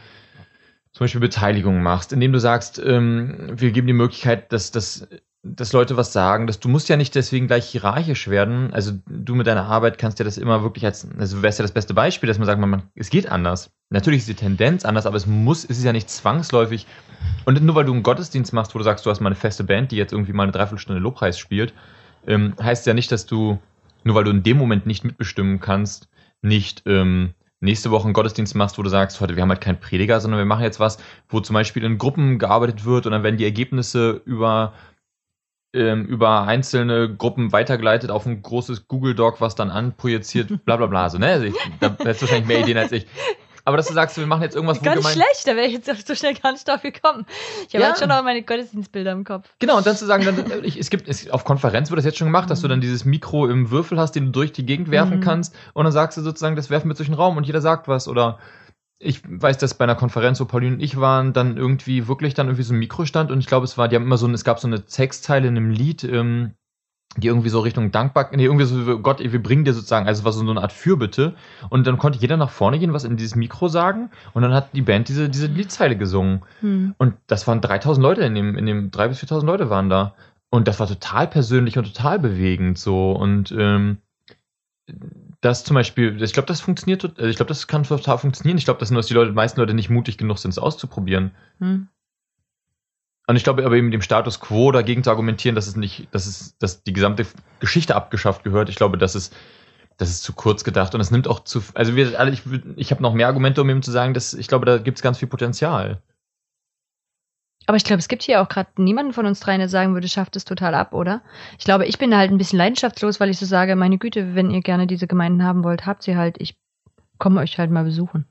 zum Beispiel Beteiligung machst, indem du sagst, ähm, wir geben die Möglichkeit, dass, dass, dass Leute was sagen, dass du musst ja nicht deswegen gleich hierarchisch werden. Also du mit deiner Arbeit kannst ja das immer wirklich als, also wärst ja das beste Beispiel, dass man sagt, man, man, es geht anders. Natürlich ist die Tendenz anders, aber es muss, es ist ja nicht zwangsläufig. Und nur weil du einen Gottesdienst machst, wo du sagst, du hast mal eine feste Band, die jetzt irgendwie mal eine Dreiviertelstunde Lobpreis spielt, ähm, heißt ja nicht, dass du, nur weil du in dem Moment nicht mitbestimmen kannst, nicht ähm, nächste Woche einen Gottesdienst machst, wo du sagst, heute, wir haben halt keinen Prediger, sondern wir machen jetzt was, wo zum Beispiel in Gruppen gearbeitet wird und dann werden die Ergebnisse über, ähm, über einzelne Gruppen weitergeleitet auf ein großes Google Doc, was dann anprojiziert, bla bla bla. So, ne? also ich, da hast du wahrscheinlich mehr Ideen als ich. Aber dass du sagst, wir machen jetzt irgendwas, wo Ganz gemein- schlecht, da wäre ich jetzt so schnell gar nicht drauf gekommen. Ich habe Ja. jetzt schon noch meine Gottesdienstbilder im Kopf. Genau, und dann zu sagen, dann, äh, ich, es gibt, es, auf Konferenz wird das jetzt schon gemacht, dass du dann dieses Mikro im Würfel hast, den du durch die Gegend werfen Mhm. kannst und dann sagst du sozusagen, das werfen wir durch den Raum und jeder sagt was oder ich weiß, dass bei einer Konferenz, wo Pauline und ich waren, dann irgendwie wirklich dann irgendwie so ein Mikro stand und ich glaube, es war, die haben immer so, es gab so eine Textzeile in einem Lied, ähm, die irgendwie so Richtung dankbar, nee, irgendwie so, Gott, wir bringen dir sozusagen, also es war so eine Art Fürbitte und dann konnte jeder nach vorne gehen, was in dieses Mikro sagen und dann hat die Band diese, diese Liedzeile gesungen hm. und das waren 3000 Leute in dem, in dem, 3 bis 4000 Leute waren da und das war total persönlich und total bewegend so und, ähm, das zum Beispiel, ich glaube, das funktioniert, also ich glaube, das kann total funktionieren. Ich glaube, dass nur dass die Leute, die meisten Leute nicht mutig genug sind, es auszuprobieren. Hm. Und ich glaube aber eben dem Status quo dagegen zu argumentieren, dass es nicht, dass es, dass die gesamte Geschichte abgeschafft gehört. Ich glaube, das ist, das ist zu kurz gedacht und es nimmt auch zu, also wir alle, ich, ich habe noch mehr Argumente, um eben zu sagen, dass ich glaube, da gibt es ganz viel Potenzial. Aber ich glaube, es gibt hier auch gerade niemanden von uns dreien, der sagen würde, schafft es total ab, oder? Ich glaube, ich bin halt ein bisschen leidenschaftslos, weil ich so sage, meine Güte, wenn ihr gerne diese Gemeinden haben wollt, habt sie halt. Ich komme euch halt mal besuchen.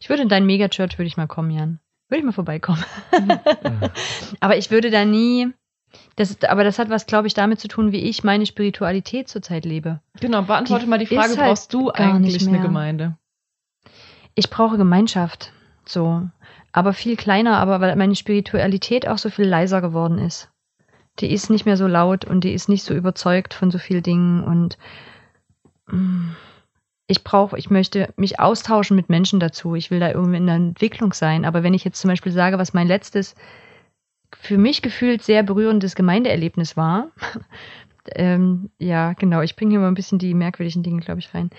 Ich würde in dein Megachurch, würde ich mal kommen, Jan. Würde ich mal vorbeikommen. aber ich würde da nie. Das, aber das hat was, glaube ich, damit zu tun, wie ich meine Spiritualität zurzeit lebe. Genau, beantworte Die mal die Frage, halt brauchst du eigentlich eine Gemeinde? Ich brauche Gemeinschaft. So aber viel kleiner, aber weil meine Spiritualität auch so viel leiser geworden ist. Die ist nicht mehr so laut und die ist nicht so überzeugt von so vielen Dingen und mm, ich brauche, ich möchte mich austauschen mit Menschen dazu. Ich will da irgendwie in der Entwicklung sein. Aber wenn ich jetzt zum Beispiel sage, was mein letztes für mich gefühlt sehr berührendes Gemeindeerlebnis war, ähm, ja, genau, ich bringe hier mal ein bisschen die merkwürdigen Dinge, glaube ich, rein.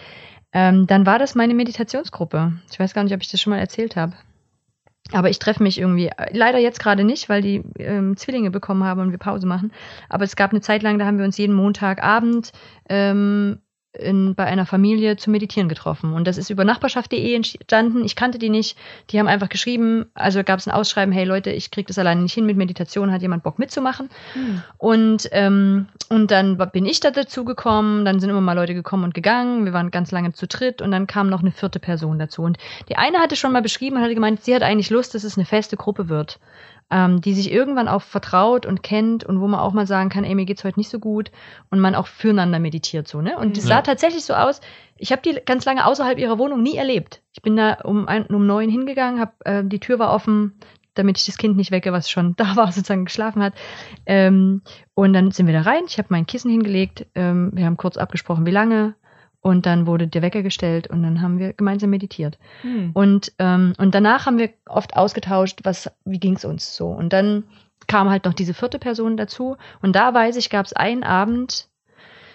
Ähm, dann war das meine Meditationsgruppe. Ich weiß gar nicht, ob ich das schon mal erzählt habe. Aber ich treffe mich irgendwie, leider jetzt gerade nicht, weil die ähm, Zwillinge bekommen haben und wir Pause machen. Aber es gab eine Zeit lang, da haben wir uns jeden Montagabend ähm, in, bei einer Familie zum Meditieren getroffen. Und das ist über nachbarschaft.de entstanden. Ich kannte die nicht. Die haben einfach geschrieben, also gab es ein Ausschreiben, hey Leute, ich kriege das alleine nicht hin mit Meditation, hat jemand Bock mitzumachen? Hm. Und, ähm, und dann bin ich da dazu gekommen, dann sind immer mal Leute gekommen und gegangen. Wir waren ganz lange zu dritt und dann kam noch eine vierte Person dazu. Und die eine hatte schon mal beschrieben und hatte gemeint, sie hat eigentlich Lust, dass es eine feste Gruppe wird ähm, die sich irgendwann auch vertraut und kennt und wo man auch mal sagen kann, ey, mir geht's heute nicht so gut und man auch füreinander meditiert so, ne? Und es mhm. ja. sah tatsächlich so aus, ich habe die ganz lange außerhalb ihrer Wohnung nie erlebt. Ich bin da um, ein, um neun hingegangen, hab, äh, die Tür war offen, damit ich das Kind nicht wecke, was schon da war, sozusagen geschlafen hat. Ähm, und dann sind wir da rein, ich habe mein Kissen hingelegt, ähm, wir haben kurz abgesprochen, wie lange, und dann wurde der Wecker gestellt und dann haben wir gemeinsam meditiert. Hm. Und, ähm, und danach haben wir oft ausgetauscht, was, wie ging's uns so. Und dann kam halt noch diese vierte Person dazu. Und da weiß ich, gab es einen Abend,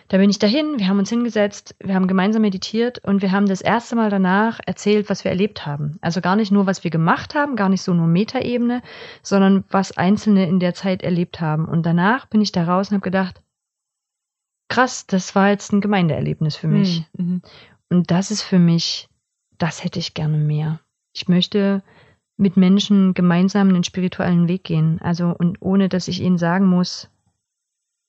da bin ich dahin, wir haben uns hingesetzt, wir haben gemeinsam meditiert und wir haben das erste Mal danach erzählt, was wir erlebt haben. Also gar nicht nur, was wir gemacht haben, gar nicht so nur Metaebene, sondern was Einzelne in der Zeit erlebt haben. Und danach bin ich da raus und habe gedacht, krass, das war jetzt ein Gemeindeerlebnis für mich. Hm, mhm. Und das ist für mich, das hätte ich gerne mehr. Ich möchte mit Menschen gemeinsam einen spirituellen Weg gehen. Also, und ohne, dass ich ihnen sagen muss,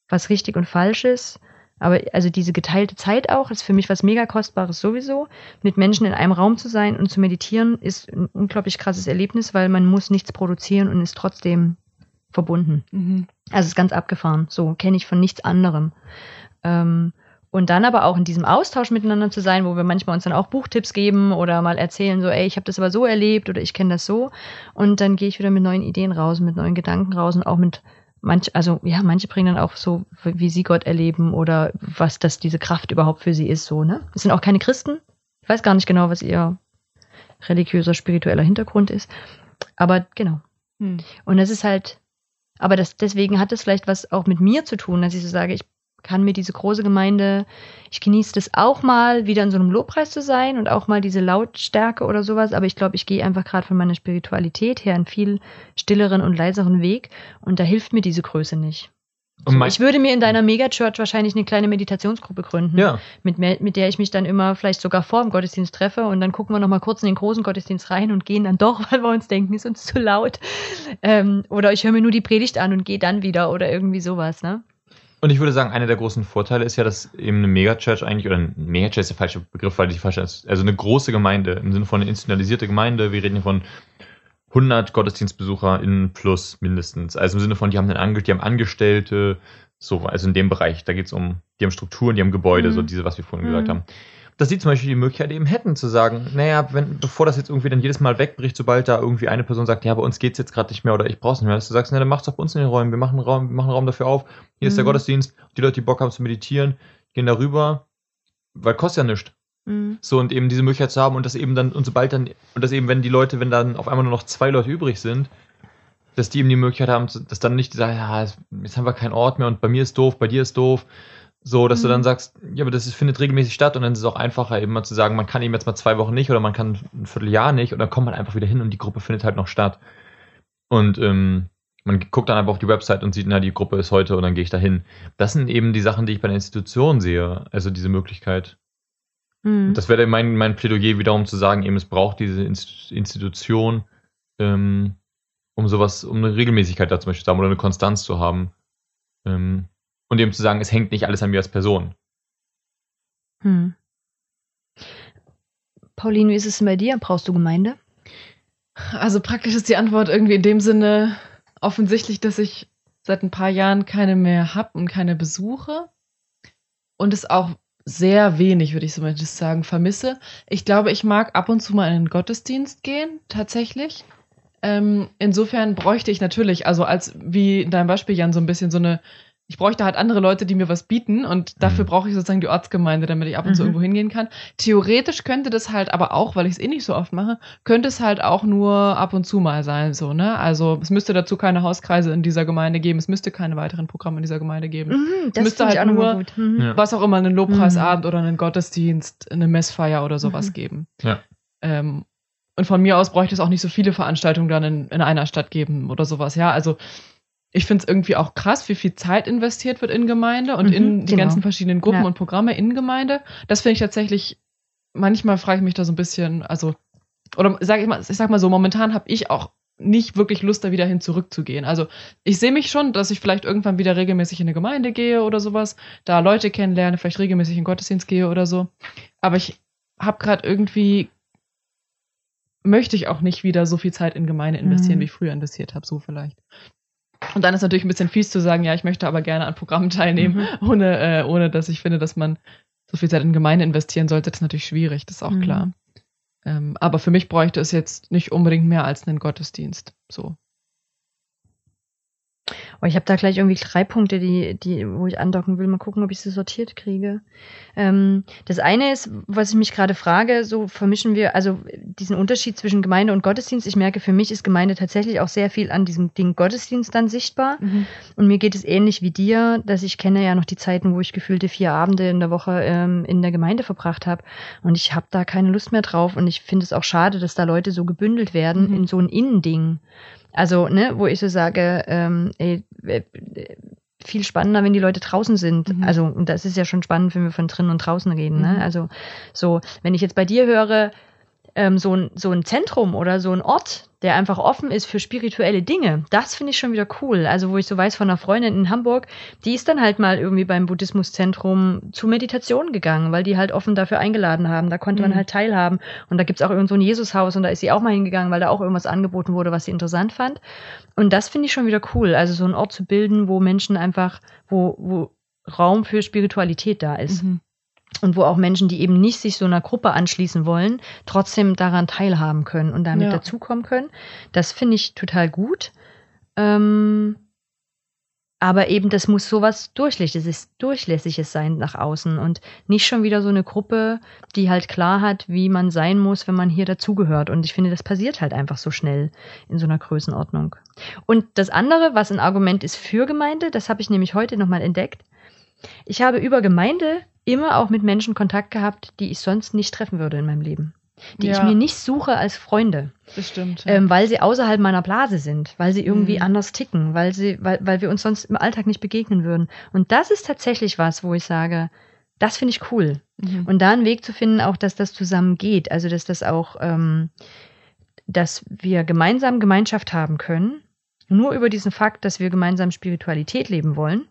was richtig und falsch ist. Aber also diese geteilte Zeit auch ist für mich was mega kostbares sowieso. Mit Menschen in einem Raum zu sein und zu meditieren ist ein unglaublich krasses Erlebnis, weil man muss nichts produzieren und ist trotzdem verbunden. Mhm. Also ist ganz abgefahren. So kenne ich von nichts anderem. Ähm, und dann aber auch in diesem Austausch miteinander zu sein, wo wir manchmal uns dann auch Buchtipps geben oder mal erzählen, so, ey, ich habe das aber so erlebt oder ich kenne das so. Und dann gehe ich wieder mit neuen Ideen raus, mit neuen Gedanken raus und auch mit manch, also ja, manche bringen dann auch so, wie sie Gott erleben oder was das diese Kraft überhaupt für sie ist, so, ne? Es sind auch keine Christen. Ich weiß gar nicht genau, was ihr religiöser, spiritueller Hintergrund ist. Aber genau. Hm. Und das ist halt, aber das, deswegen hat es vielleicht was auch mit mir zu tun, dass ich so sage, ich kann mir diese große Gemeinde, ich genieße das auch mal, wieder in so einem Lobpreis zu sein und auch mal diese Lautstärke oder sowas, aber ich glaube, ich gehe einfach gerade von meiner Spiritualität her einen viel stilleren und leiseren Weg und da hilft mir diese Größe nicht. So, ich würde mir in deiner Megachurch wahrscheinlich eine kleine Meditationsgruppe gründen, ja. mit, mit der ich mich dann immer vielleicht sogar vor dem Gottesdienst treffe und dann gucken wir noch mal kurz in den großen Gottesdienst rein und gehen dann doch, weil wir uns denken, ist uns zu laut. Ähm, oder ich höre mir nur die Predigt an und gehe dann wieder oder irgendwie sowas, ne? Und ich würde sagen, einer der großen Vorteile ist ja, dass eben eine Megachurch eigentlich, oder ein Megachurch ist der falsche Begriff, weil die falsche ist, also eine große Gemeinde, im Sinne von eine institutionalisierte Gemeinde, wir reden hier von 100 GottesdienstbesucherInnen plus mindestens. Also im Sinne von, die haben, dann die haben Angestellte, so, also in dem Bereich, da geht es um, die haben Strukturen, die haben Gebäude, mhm. so diese, was wir vorhin mhm. gesagt haben. Dass sie zum Beispiel die Möglichkeit eben hätten zu sagen, naja, wenn, bevor das jetzt irgendwie dann jedes Mal wegbricht, sobald da irgendwie eine Person sagt, ja, bei uns geht's jetzt gerade nicht mehr oder ich brauch's nicht mehr, dass du sagst, na, dann mach's doch bei uns in den Räumen, wir machen Raum, wir machen Raum dafür auf, hier ist der Mhm. Gottesdienst, die Leute, die Bock haben zu meditieren, gehen darüber, weil kostet ja nichts. Mhm. So, und eben diese Möglichkeit zu haben und das eben dann, und sobald dann, und das eben, wenn die Leute, wenn dann auf einmal nur noch zwei Leute übrig sind, dass die eben die Möglichkeit haben, dass dann nicht sagen, ja, jetzt haben wir keinen Ort mehr und bei mir ist doof, bei dir ist doof. So, dass du Mhm. dann sagst, ja, aber das ist, findet regelmäßig statt und dann ist es auch einfacher, eben mal zu sagen, man kann eben jetzt mal zwei Wochen nicht oder man kann ein Vierteljahr nicht und dann kommt man einfach wieder hin und die Gruppe findet halt noch statt. Und ähm, man guckt dann einfach auf die Website und sieht, na, die Gruppe ist heute und dann gehe ich da hin. Das sind eben die Sachen, die ich bei der Institution sehe, also diese Möglichkeit. Mhm. Das wäre mein, mein Plädoyer wiederum zu sagen, eben es braucht diese Inst- Institution, ähm, um sowas, um eine Regelmäßigkeit da zum Beispiel zu haben oder eine Konstanz zu haben. Ähm, und eben zu sagen, es hängt nicht alles an mir als Person. Hm. Pauline, wie ist es denn bei dir? Brauchst du Gemeinde? Also praktisch ist die Antwort irgendwie in dem Sinne offensichtlich, dass ich seit ein paar Jahren keine mehr habe und keine besuche. Und es auch sehr wenig, würde ich zumindest sagen, vermisse. Ich glaube, ich mag ab und zu mal in den Gottesdienst gehen, tatsächlich. Ähm, insofern bräuchte ich natürlich, also als wie in deinem Beispiel, Jan, so ein bisschen so eine, ich bräuchte halt andere Leute, die mir was bieten und dafür Mhm. brauche ich sozusagen die Ortsgemeinde, damit ich ab und zu Mhm. irgendwo hingehen kann. Theoretisch könnte das halt aber auch, weil ich es eh nicht so oft mache, könnte es halt auch nur ab und zu mal sein, so, ne? Also es müsste dazu keine Hauskreise in dieser Gemeinde geben, es müsste keine weiteren Programme in dieser Gemeinde geben. Mhm, das Müsste finde ich halt auch nur- gut. Mhm. Was auch immer, einen Lobpreisabend oder einen Gottesdienst, eine Messfeier oder sowas Mhm. geben. Ja. Ähm, und von mir aus bräuchte es auch nicht so viele Veranstaltungen dann in, in einer Stadt geben oder sowas, ja. Also ich finde es irgendwie auch krass, wie viel Zeit investiert wird in Gemeinde und Mhm, in die genau. ganzen verschiedenen Gruppen Ja. und Programme in Gemeinde. Das finde ich tatsächlich, manchmal frage ich mich da so ein bisschen, also, oder sag ich mal, ich sag mal so, momentan habe ich auch nicht wirklich Lust, da wieder hin zurückzugehen. Also ich sehe mich schon, dass ich vielleicht irgendwann wieder regelmäßig in eine Gemeinde gehe oder sowas, da Leute kennenlerne, vielleicht regelmäßig in Gottesdienst gehe oder so. Aber ich habe gerade irgendwie, möchte ich auch nicht wieder so viel Zeit in Gemeinde investieren, Mhm. wie ich früher investiert habe, so vielleicht. Und dann ist natürlich ein bisschen fies zu sagen, ja, ich möchte aber gerne an Programmen teilnehmen, Mhm. ohne, äh, ohne dass ich finde, dass man so viel Zeit in Gemeinde investieren sollte. Das ist natürlich schwierig, das ist auch Mhm. klar. Ähm, aber für mich bräuchte es jetzt nicht unbedingt mehr als einen Gottesdienst. So. Oh, ich habe da gleich irgendwie drei Punkte, die, die, wo ich andocken will. Mal gucken, ob ich sie sortiert kriege. Ähm, das eine ist, was ich mich gerade frage, so vermischen wir, also diesen Unterschied zwischen Gemeinde und Gottesdienst. Ich merke, für mich ist Gemeinde tatsächlich auch sehr viel an diesem Ding Gottesdienst dann sichtbar. Und mir geht es ähnlich wie dir, dass ich kenne ja noch die Zeiten, wo ich gefühlte vier Abende in der Woche ähm, in der Gemeinde verbracht habe. Und ich habe da keine Lust mehr drauf. Und ich finde es auch schade, dass da Leute so gebündelt werden Mhm. in so ein Innending. Also, ne, wo ich so sage, ähm, ey, äh, viel spannender, wenn die Leute draußen sind. Mhm. Also, und das ist ja schon spannend, wenn wir von drinnen und draußen reden. Ne? Mhm. Also, so, wenn ich jetzt bei dir höre, ähm, so, ein, so ein Zentrum oder so ein Ort, der einfach offen ist für spirituelle Dinge, das finde ich schon wieder cool. Also, wo ich so weiß von einer Freundin in Hamburg, die ist dann halt mal irgendwie beim Buddhismuszentrum zu Meditation gegangen, weil die halt offen dafür eingeladen haben. Da konnte man Mhm. halt teilhaben. Und da gibt's auch irgend so ein Jesushaus und da ist sie auch mal hingegangen, weil da auch irgendwas angeboten wurde, was sie interessant fand. Und das finde ich schon wieder cool. Also so einen Ort zu bilden, wo Menschen einfach, wo, wo Raum für Spiritualität da ist. Mhm. Und wo auch Menschen, die eben nicht sich so einer Gruppe anschließen wollen, trotzdem daran teilhaben können und damit Ja. dazukommen können. Das finde ich total gut. Ähm, aber eben, das muss sowas Durchlässiges, Durchlässiges sein nach außen und nicht schon wieder so eine Gruppe, die halt klar hat, wie man sein muss, wenn man hier dazugehört. Und ich finde, das passiert halt einfach so schnell in so einer Größenordnung. Und das andere, was ein Argument ist für Gemeinde, das habe ich nämlich heute nochmal entdeckt. Ich habe über Gemeinde immer auch mit Menschen Kontakt gehabt, die ich sonst nicht treffen würde in meinem Leben. Die ich Ja. mir nicht suche als Freunde. Das stimmt. Ja. Ähm, weil sie außerhalb meiner Blase sind, weil sie irgendwie Mhm. anders ticken, weil sie, weil, weil wir uns sonst im Alltag nicht begegnen würden. Und das ist tatsächlich was, wo ich sage, das finde ich cool. Mhm. Und da einen Weg zu finden, auch dass das zusammen geht, also dass das auch, ähm, dass wir gemeinsam Gemeinschaft haben können, nur über diesen Fakt, dass wir gemeinsam Spiritualität leben wollen,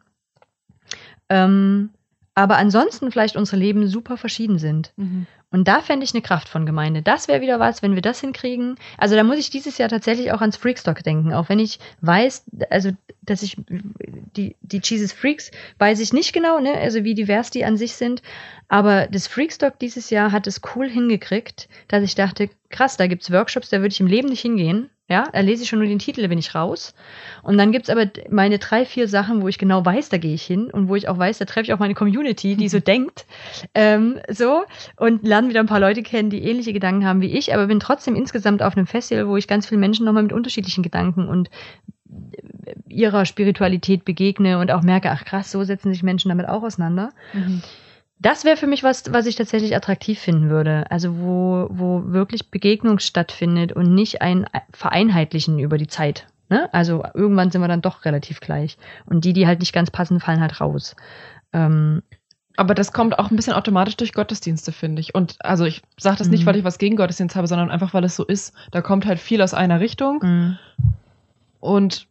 ähm, aber ansonsten vielleicht unsere Leben super verschieden sind. Mhm. Und da fände ich eine Kraft von Gemeinde. Das wäre wieder was, wenn wir das hinkriegen. Also da muss ich dieses Jahr tatsächlich auch ans Freakstock denken. Auch wenn ich weiß, also dass ich die, die Jesus Freaks weiß ich nicht genau, ne? also wie divers die an sich sind. Aber das Freakstock dieses Jahr hat es cool hingekriegt, dass ich dachte, krass, da gibt's Workshops, da würde ich im Leben nicht hingehen. Ja, da lese ich schon nur den Titel, da bin ich raus. Und dann gibt's aber meine drei, vier Sachen, wo ich genau weiß, da gehe ich hin und wo ich auch weiß, da treffe ich auch meine Community, die so denkt. Ähm, so und lerne wieder ein paar Leute kennen, die ähnliche Gedanken haben wie ich, aber bin trotzdem insgesamt auf einem Festival, wo ich ganz vielen Menschen nochmal mit unterschiedlichen Gedanken und ihrer Spiritualität begegne und auch merke, ach krass, so setzen sich Menschen damit auch auseinander. Mhm. Das wäre für mich was, was ich tatsächlich attraktiv finden würde. Also wo, wo wirklich Begegnung stattfindet und nicht ein Vereinheitlichen über die Zeit. Ne? Also irgendwann sind wir dann doch relativ gleich. Und die, die halt nicht ganz passen, fallen halt raus. Ähm, Aber das kommt auch ein bisschen automatisch durch Gottesdienste, finde ich. Und also ich sage das nicht, Mhm. weil ich was gegen Gottesdienst habe, sondern einfach, weil es so ist. Da kommt halt viel aus einer Richtung. mh. Und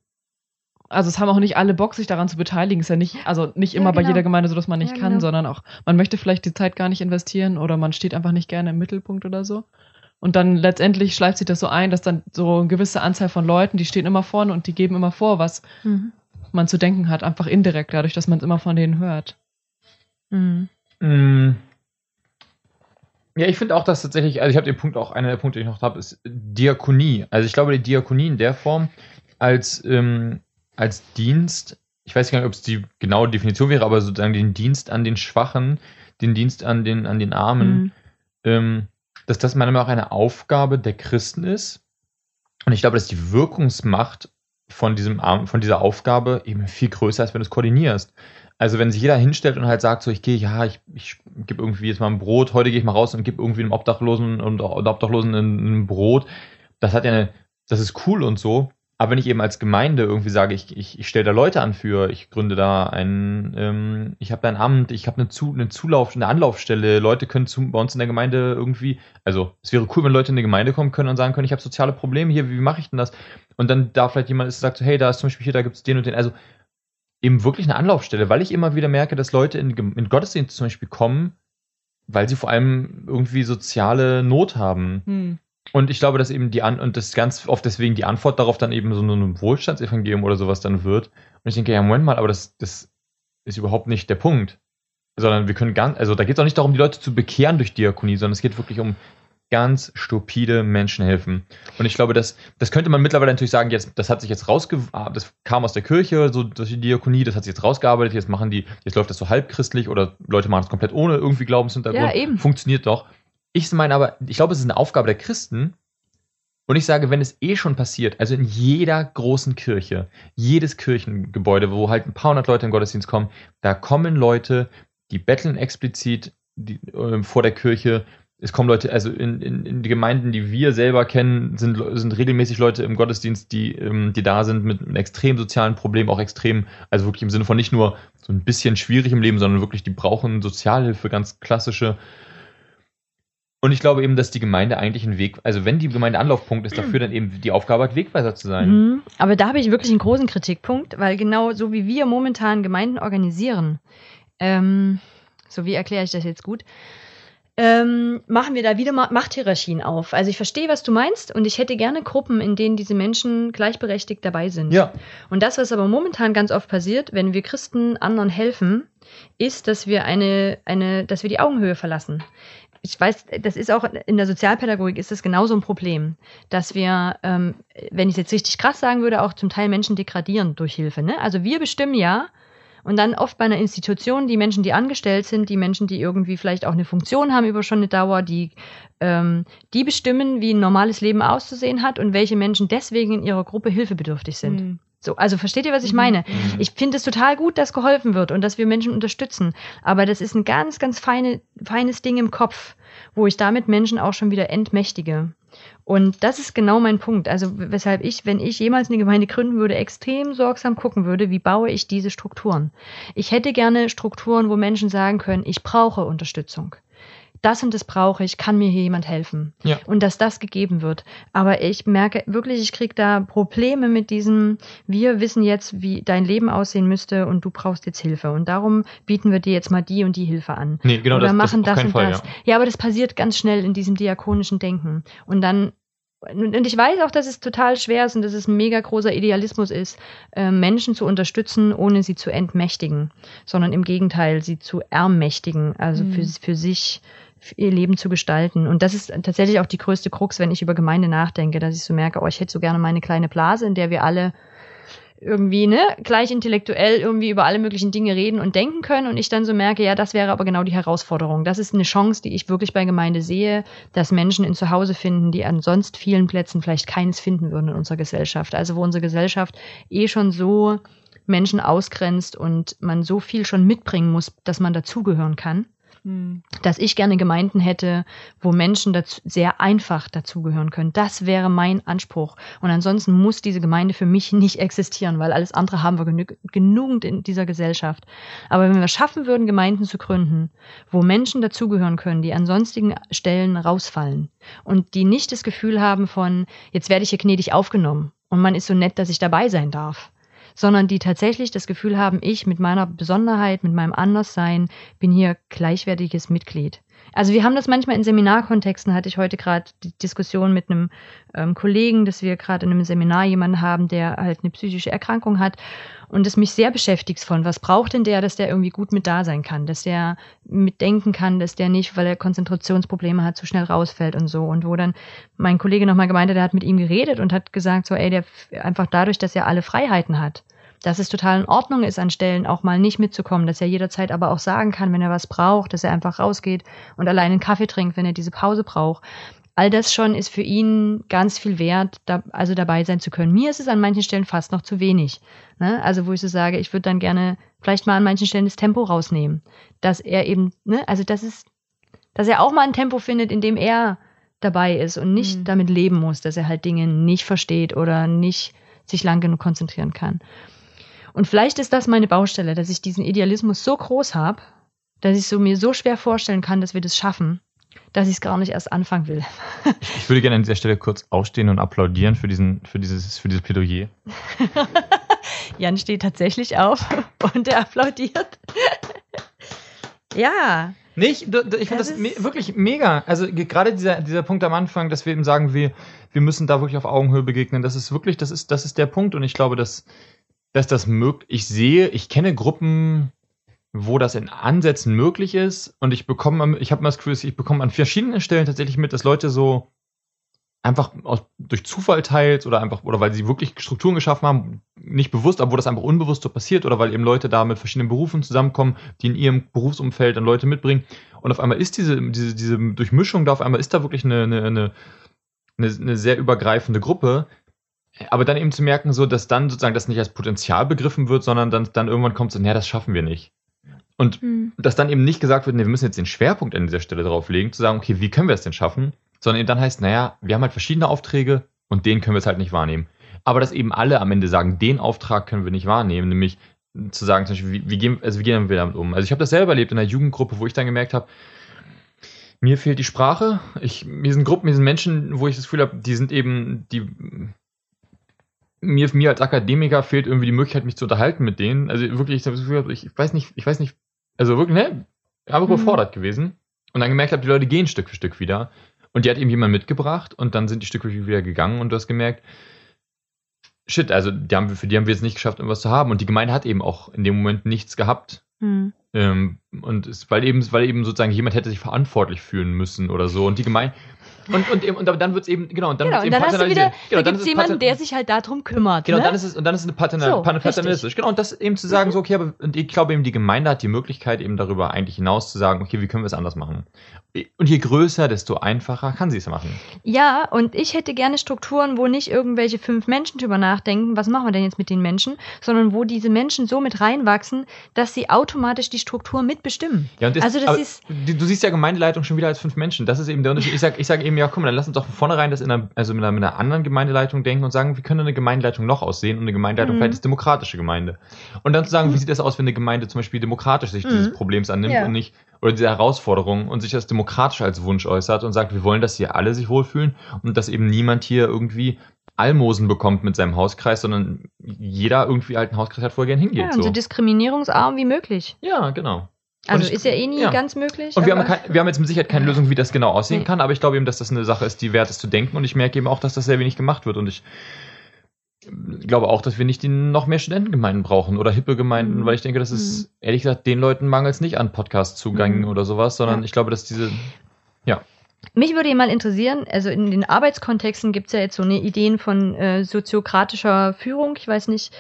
also es haben auch nicht alle Bock, sich daran zu beteiligen. Ist ja nicht, also nicht immer bei genau. jeder Gemeinde so, dass man nicht Ja, kann, genau. sondern auch, man möchte vielleicht die Zeit gar nicht investieren oder man steht einfach nicht gerne im Mittelpunkt oder so. Und dann letztendlich schleift sich das so ein, dass dann so eine gewisse Anzahl von Leuten, die stehen immer vorne und die geben immer vor, was Mhm. man zu denken hat, einfach indirekt, dadurch, dass man es immer von denen hört. Mhm. Mm. Ja, ich finde auch, dass tatsächlich, also ich habe den Punkt auch, einer der Punkte, die ich noch habe, ist Diakonie. Also ich glaube, die Diakonie in der Form als, ähm, als Dienst, ich weiß gar nicht, ob es die genaue Definition wäre, aber sozusagen den Dienst an den Schwachen, den Dienst an den, an den Armen, Mhm. ähm, dass das meiner Meinung nach eine Aufgabe der Christen ist. Und ich glaube, dass die Wirkungsmacht von, diesem, von dieser Aufgabe eben viel größer ist, wenn du es koordinierst. Also wenn sich jeder hinstellt und halt sagt, so ich gehe, ja, ich, ich gebe irgendwie jetzt mal ein Brot, heute gehe ich mal raus und gebe irgendwie einem Obdachlosen und Obdachlosen ein, ein Brot, das hat ja eine, das ist cool und so. Aber wenn ich eben als Gemeinde irgendwie sage, ich, ich, ich stelle da Leute an für, ich gründe da ein, ähm, ich habe da ein Amt, ich habe eine, zu, eine Zulauf, eine Anlaufstelle, Leute können zu, bei uns in der Gemeinde irgendwie, also es wäre cool, wenn Leute in die Gemeinde kommen können und sagen können, ich habe soziale Probleme hier, wie mache ich denn das? Und dann da vielleicht jemand ist, sagt so, hey, da ist zum Beispiel hier, da gibt es den und den, also eben wirklich eine Anlaufstelle, weil ich immer wieder merke, dass Leute in, in Gottesdienst zum Beispiel kommen, weil sie vor allem irgendwie soziale Not haben. Hm. Und ich glaube, dass eben die An und das ganz oft deswegen die Antwort darauf dann eben so ein Wohlstandsevangelium oder sowas dann wird. Und ich denke, ja, Moment mal, aber das, das ist überhaupt nicht der Punkt. Sondern wir können ganz, also da geht es auch nicht darum, die Leute zu bekehren durch Diakonie, sondern es geht wirklich um ganz stupide Menschen helfen. Und ich glaube, das, das könnte man mittlerweile natürlich sagen, jetzt, das hat sich jetzt rausge, ah, das kam aus der Kirche, so durch die Diakonie, das hat sich jetzt rausgearbeitet, jetzt machen die, jetzt läuft das so halbchristlich oder Leute machen es komplett ohne irgendwie Glaubenshintergrund. Ja, eben. Funktioniert doch. Ich meine aber, ich glaube, es ist eine Aufgabe der Christen. Und ich sage, wenn es eh schon passiert, also in jeder großen Kirche, jedes Kirchengebäude, wo halt ein paar hundert Leute den Gottesdienst kommen, da kommen Leute, die betteln explizit die, äh, vor der Kirche. Es kommen Leute, also in, in, in die Gemeinden, die wir selber kennen, sind, sind regelmäßig Leute im Gottesdienst, die, ähm, die da sind mit einem extrem sozialen Problem, auch extrem, also wirklich im Sinne von nicht nur so ein bisschen schwierig im Leben, sondern wirklich, die brauchen Sozialhilfe, ganz klassische. Und ich glaube eben, dass die Gemeinde eigentlich ein Weg, also wenn die Gemeinde Anlaufpunkt ist, dafür dann eben die Aufgabe hat, Wegweiser zu sein. Mhm. Aber da habe ich wirklich einen großen Kritikpunkt, weil genau so wie wir momentan Gemeinden organisieren, ähm, so wie erkläre ich das jetzt gut, ähm, machen wir da wieder Ma- Machthierarchien auf. Also ich verstehe, was du meinst und ich hätte gerne Gruppen, in denen diese Menschen gleichberechtigt dabei sind. Ja, Und das, was aber momentan ganz oft passiert, wenn wir Christen anderen helfen, ist, dass wir eine, eine, dass wir die Augenhöhe verlassen. Ich weiß, das ist auch in der Sozialpädagogik ist das genauso ein Problem, dass wir, ähm, wenn ich es jetzt richtig krass sagen würde, auch zum Teil Menschen degradieren durch Hilfe. Ne? Also wir bestimmen ja, und dann oft bei einer Institution die Menschen, die angestellt sind, die Menschen, die irgendwie vielleicht auch eine Funktion haben über schon eine Dauer, die, ähm, die bestimmen, wie ein normales Leben auszusehen hat und welche Menschen deswegen in ihrer Gruppe hilfebedürftig sind. Hm. So, also versteht ihr, was ich Mhm. meine? Ich finde es total gut, dass geholfen wird und dass wir Menschen unterstützen. Aber das ist ein ganz, ganz feine, feines Ding im Kopf, wo ich damit Menschen auch schon wieder entmächtige. Und das ist genau mein Punkt. Also weshalb ich, wenn ich jemals eine Gemeinde gründen würde, extrem sorgsam gucken würde, wie baue ich diese Strukturen. Ich hätte gerne Strukturen, wo Menschen sagen können, ich brauche Unterstützung. Das und das brauche ich, kann mir hier jemand helfen. Ja. Und dass das gegeben wird. Aber ich merke wirklich, ich kriege da Probleme mit diesem, wir wissen jetzt, wie dein Leben aussehen müsste und du brauchst jetzt Hilfe. Und darum bieten wir dir jetzt mal die und die Hilfe an. Nee, genau Oder das, machen das, das, und Fall, das. ja. Ja. aber das passiert ganz schnell in diesem diakonischen Denken. Und dann, und ich weiß auch, dass es total schwer ist und dass es ein mega großer Idealismus ist, äh, Menschen zu unterstützen, ohne sie zu entmächtigen, sondern im Gegenteil, sie zu ermächtigen, also Mhm. für, für sich ihr Leben zu gestalten. Und das ist tatsächlich auch die größte Krux, wenn ich über Gemeinde nachdenke, dass ich so merke, oh, ich hätte so gerne meine kleine Blase, in der wir alle irgendwie, ne, gleich intellektuell irgendwie über alle möglichen Dinge reden und denken können und ich dann so merke, ja, das wäre aber genau die Herausforderung. Das ist eine Chance, die ich wirklich bei Gemeinde sehe, dass Menschen ein Zuhause finden, die an sonst vielen Plätzen vielleicht keines finden würden in unserer Gesellschaft. Also wo unsere Gesellschaft eh schon so Menschen ausgrenzt und man so viel schon mitbringen muss, dass man dazugehören kann Hm. dass ich gerne Gemeinden hätte, wo Menschen dazu, sehr einfach dazugehören können. Das wäre mein Anspruch. Und ansonsten muss diese Gemeinde für mich nicht existieren, weil alles andere haben wir genü genügend in dieser Gesellschaft. Aber wenn wir schaffen würden, Gemeinden zu gründen, wo Menschen dazugehören können, die an sonstigen Stellen rausfallen und die nicht das Gefühl haben von, jetzt werde ich hier gnädig aufgenommen und man ist so nett, dass ich dabei sein darf sondern die tatsächlich das Gefühl haben, ich mit meiner Besonderheit, mit meinem Anderssein bin hier gleichwertiges Mitglied. Also wir haben das manchmal in Seminarkontexten, hatte ich heute gerade die Diskussion mit einem ähm, Kollegen, dass wir gerade in einem Seminar jemanden haben, der halt eine psychische Erkrankung hat und es mich sehr beschäftigt von, was braucht denn der, dass der irgendwie gut mit da sein kann, dass der mitdenken kann, dass der nicht, weil er Konzentrationsprobleme hat, zu schnell rausfällt und so. Und wo dann mein Kollege nochmal gemeint hat, der hat mit ihm geredet und hat gesagt, so, ey, der einfach dadurch, dass er alle Freiheiten hat, dass es total in Ordnung ist, an Stellen auch mal nicht mitzukommen, dass er jederzeit aber auch sagen kann, wenn er was braucht, dass er einfach rausgeht und allein einen Kaffee trinkt, wenn er diese Pause braucht. All das schon ist für ihn ganz viel wert, da, also dabei sein zu können. Mir ist es an manchen Stellen fast noch zu wenig. Ne? Also wo ich so sage, ich würde dann gerne vielleicht mal an manchen Stellen das Tempo rausnehmen, dass er eben, ne, also das ist, dass er auch mal ein Tempo findet, in dem er dabei ist und nicht Mhm. damit leben muss, dass er halt Dinge nicht versteht oder nicht sich lang genug konzentrieren kann. Und vielleicht ist das meine Baustelle, dass ich diesen Idealismus so groß habe, dass ich so mir so schwer vorstellen kann, dass wir das schaffen, dass ich es gar nicht erst anfangen will. Ich würde gerne an dieser Stelle kurz aufstehen und applaudieren für, diesen, für, dieses, für dieses Plädoyer. Jan steht tatsächlich auf und er applaudiert. ja, Nicht, du- du- ich finde Das das, me wirklich mega. Also ge- gerade dieser, dieser Punkt am Anfang, dass wir eben sagen, wir, wir müssen da wirklich auf Augenhöhe begegnen, das ist wirklich, das ist, das ist der Punkt und ich glaube, dass, dass das möglich, ich sehe, ich kenne Gruppen, wo das in Ansätzen möglich ist und ich bekomme, ich habe mal das Gefühl, ich bekomme an verschiedenen Stellen tatsächlich mit, dass Leute so einfach aus, durch Zufall teils oder einfach, oder weil sie wirklich Strukturen geschaffen haben, nicht bewusst, aber wo das einfach unbewusst so passiert oder weil eben Leute da mit verschiedenen Berufen zusammenkommen, die in ihrem Berufsumfeld dann Leute mitbringen. Und auf einmal ist diese, diese, diese Durchmischung da, auf einmal ist da wirklich eine, eine, eine, eine sehr übergreifende Gruppe. Aber dann eben zu merken, so, dass dann sozusagen das nicht als Potenzial begriffen wird, sondern dann, dann irgendwann kommt so, naja, das schaffen wir nicht. Und Hm. dass dann eben nicht gesagt wird, nee, wir müssen jetzt den Schwerpunkt an dieser Stelle drauf legen, zu sagen, okay, wie können wir es denn schaffen? Sondern eben dann heißt, naja, wir haben halt verschiedene Aufträge und den können wir es halt nicht wahrnehmen. Aber dass eben alle am Ende sagen, den Auftrag können wir nicht wahrnehmen, nämlich zu sagen, zum Beispiel, wie, wie, gehen, also wie gehen wir damit um? Also ich habe das selber erlebt in einer Jugendgruppe, wo ich dann gemerkt habe, mir fehlt die Sprache. Ich, mir sind Gruppen, mir sind Menschen, wo ich das Gefühl habe, die sind eben, die mir, mir als Akademiker fehlt irgendwie die Möglichkeit, mich zu unterhalten mit denen. Also wirklich, ich, das Gefühl, ich weiß nicht, ich weiß nicht, also wirklich, ne, einfach Mhm. überfordert gewesen. Und dann gemerkt habe, die Leute gehen Stück für Stück wieder. Und die hat eben jemand mitgebracht und dann sind die Stück für Stück wieder gegangen und du hast gemerkt, shit, also die haben, für die haben wir es nicht geschafft, irgendwas zu haben. Und die Gemeinde hat eben auch in dem Moment nichts gehabt. Hm. Ähm, und es, weil eben, weil eben sozusagen jemand hätte sich verantwortlich fühlen müssen oder so. Und die Gemeinde. Und, und, und dann wird es eben, genau, und dann Genau, und dann hast du wieder. Genau, da gibt es jemanden, der sich halt darum kümmert. Genau, ne? dann ist es, und dann ist es eine Paternal, So, paternalistisch. Genau, und das eben zu sagen, so, okay, aber und ich glaube eben, die Gemeinde hat die Möglichkeit, eben darüber eigentlich hinaus zu sagen, okay, wie können wir es anders machen? Und je größer, desto einfacher kann sie es machen. Ja, und ich hätte gerne Strukturen, wo nicht irgendwelche fünf Menschen drüber nachdenken, was machen wir denn jetzt mit den Menschen, sondern wo diese Menschen so mit reinwachsen, dass sie automatisch die Struktur mitbestimmen. Ja, das, Also das ist- du, siehst ja Gemeindeleitung schon wieder als fünf Menschen. Das ist eben der Unterschied. Ich sage ich sag eben, ja, komm, dann lass uns doch von vornherein das in einer, also mit einer, mit einer anderen Gemeindeleitung denken und sagen, wie könnte eine Gemeindeleitung noch aussehen? Und eine Gemeindeleitung Mhm. vielleicht ist demokratische Gemeinde. Und dann zu sagen, wie sieht das aus, wenn eine Gemeinde zum Beispiel demokratisch sich dieses Mhm. Problems annimmt Ja. und nicht, oder diese Herausforderung und sich das demokratisch als Wunsch äußert und sagt, wir wollen, dass hier alle sich wohlfühlen und dass eben niemand hier irgendwie Almosen bekommt mit seinem Hauskreis, sondern jeder irgendwie einen Hauskreis hat, wo er gern hingeht. Ja, und so so. diskriminierungsarm wie möglich. ja, genau. Also ich- ist ja eh nie ja. ganz möglich. Und wir haben, kein, wir haben jetzt mit Sicherheit keine Lösung, wie das genau aussehen Nee. kann, aber ich glaube eben, dass das eine Sache ist, die wert ist zu denken und ich merke eben auch, dass das sehr wenig gemacht wird und ich glaube auch, dass wir nicht noch mehr Studentengemeinden brauchen oder hippe Gemeinden, Mhm. weil ich denke, das ist ehrlich gesagt den Leuten mangels nicht an Podcast-Zugängen Mhm. oder sowas, sondern Ja. ich glaube, dass diese Mich würde mal interessieren, also in den Arbeitskontexten gibt es ja jetzt so eine Ideen von äh, soziokratischer Führung. Ich weiß nicht,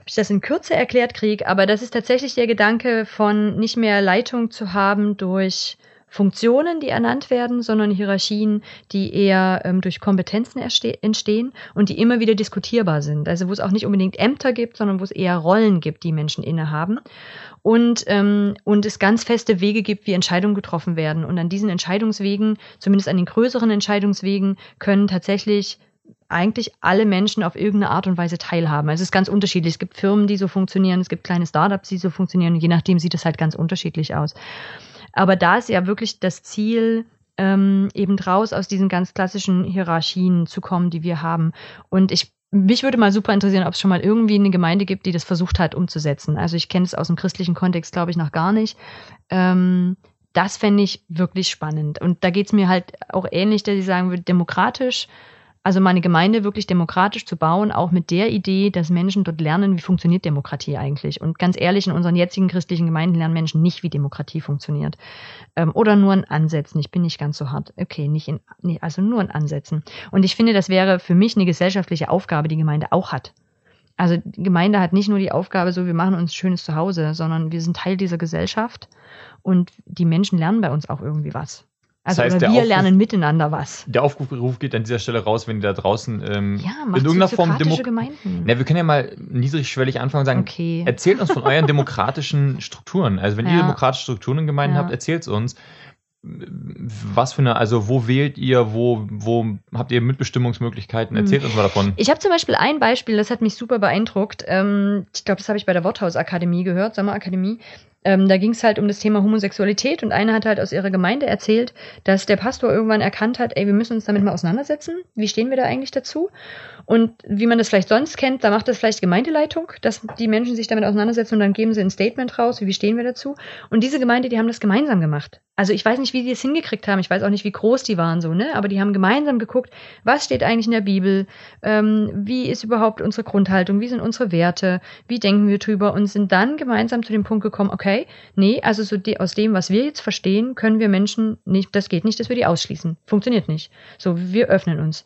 ob ich das in Kürze erklärt kriege, aber das ist tatsächlich der Gedanke von nicht mehr Leitung zu haben durch Funktionen, die ernannt werden, sondern Hierarchien, die eher ähm, durch Kompetenzen entstehen und die immer wieder diskutierbar sind. Also wo es auch nicht unbedingt Ämter gibt, sondern wo es eher Rollen gibt, die Menschen innehaben. Und, ähm, und es ganz feste Wege gibt, wie Entscheidungen getroffen werden. Und an diesen Entscheidungswegen, zumindest an den größeren Entscheidungswegen, können tatsächlich eigentlich alle Menschen auf irgendeine Art und Weise teilhaben. Also es ist ganz unterschiedlich. Es gibt Firmen, die so funktionieren, es gibt kleine Startups, die so funktionieren. Je nachdem sieht es halt ganz unterschiedlich aus. Aber da ist ja wirklich das Ziel, ähm, eben draus aus diesen ganz klassischen Hierarchien zu kommen, die wir haben. Und ich mich würde mal super interessieren, ob es schon mal irgendwie eine Gemeinde gibt, die das versucht hat umzusetzen. Also ich kenne es aus dem christlichen Kontext, glaube ich, noch gar nicht. Ähm, das fände ich wirklich spannend. Und da geht es mir halt auch ähnlich, dass ich sagen würde, demokratisch, also meine Gemeinde wirklich demokratisch zu bauen, auch mit der Idee, dass Menschen dort lernen, wie funktioniert Demokratie eigentlich. Und ganz ehrlich, in unseren jetzigen christlichen Gemeinden lernen Menschen nicht, wie Demokratie funktioniert. Ähm, oder nur in Ansätzen. Ich bin nicht ganz so hart. Okay, nicht in, nee, also nur in Ansätzen. Und ich finde, das wäre für mich eine gesellschaftliche Aufgabe, die Gemeinde auch hat. Also die Gemeinde hat nicht nur die Aufgabe, so wir machen uns schönes Zuhause, sondern wir sind Teil dieser Gesellschaft und die Menschen lernen bei uns auch irgendwie was. Also Das heißt, wir Aufruf- lernen miteinander was. der Aufruf geht an dieser Stelle raus, wenn ihr da draußen ähm, Ja, in irgendeiner Form Demo Gemeinden. Na, wir können ja mal niedrigschwellig anfangen und sagen, Okay. erzählt uns von euren demokratischen Strukturen. Also wenn ihr Ja. demokratische Strukturen in Gemeinden Ja. habt, erzählt uns. Was für eine, also wo wählt ihr, wo, wo habt ihr Mitbestimmungsmöglichkeiten? Mhm. Erzählt uns mal davon. Ich habe zum Beispiel ein Beispiel, das hat mich super beeindruckt. Ähm, ich glaube, das habe ich bei der Worthausakademie gehört, Sommerakademie. Ähm, da ging es halt um das Thema Homosexualität und eine hat halt aus ihrer Gemeinde erzählt, dass der Pastor irgendwann erkannt hat, ey, wir müssen uns damit mal auseinandersetzen. Wie stehen wir da eigentlich dazu? Und wie man das vielleicht sonst kennt, da macht das vielleicht Gemeindeleitung, dass die Menschen sich damit auseinandersetzen und dann geben sie ein Statement raus, wie stehen wir dazu. Und diese Gemeinde, die haben das gemeinsam gemacht. Also ich weiß nicht, wie die es hingekriegt haben, ich weiß auch nicht, wie groß die waren so, ne? Aber die haben gemeinsam geguckt, was steht eigentlich in der Bibel, ähm, wie ist überhaupt unsere Grundhaltung, wie sind unsere Werte, wie denken wir drüber und sind dann gemeinsam zu dem Punkt gekommen, okay, nee, also so de aus dem, was wir jetzt verstehen, können wir Menschen nicht, das geht nicht, dass wir die ausschließen. Funktioniert nicht. So, wir öffnen uns.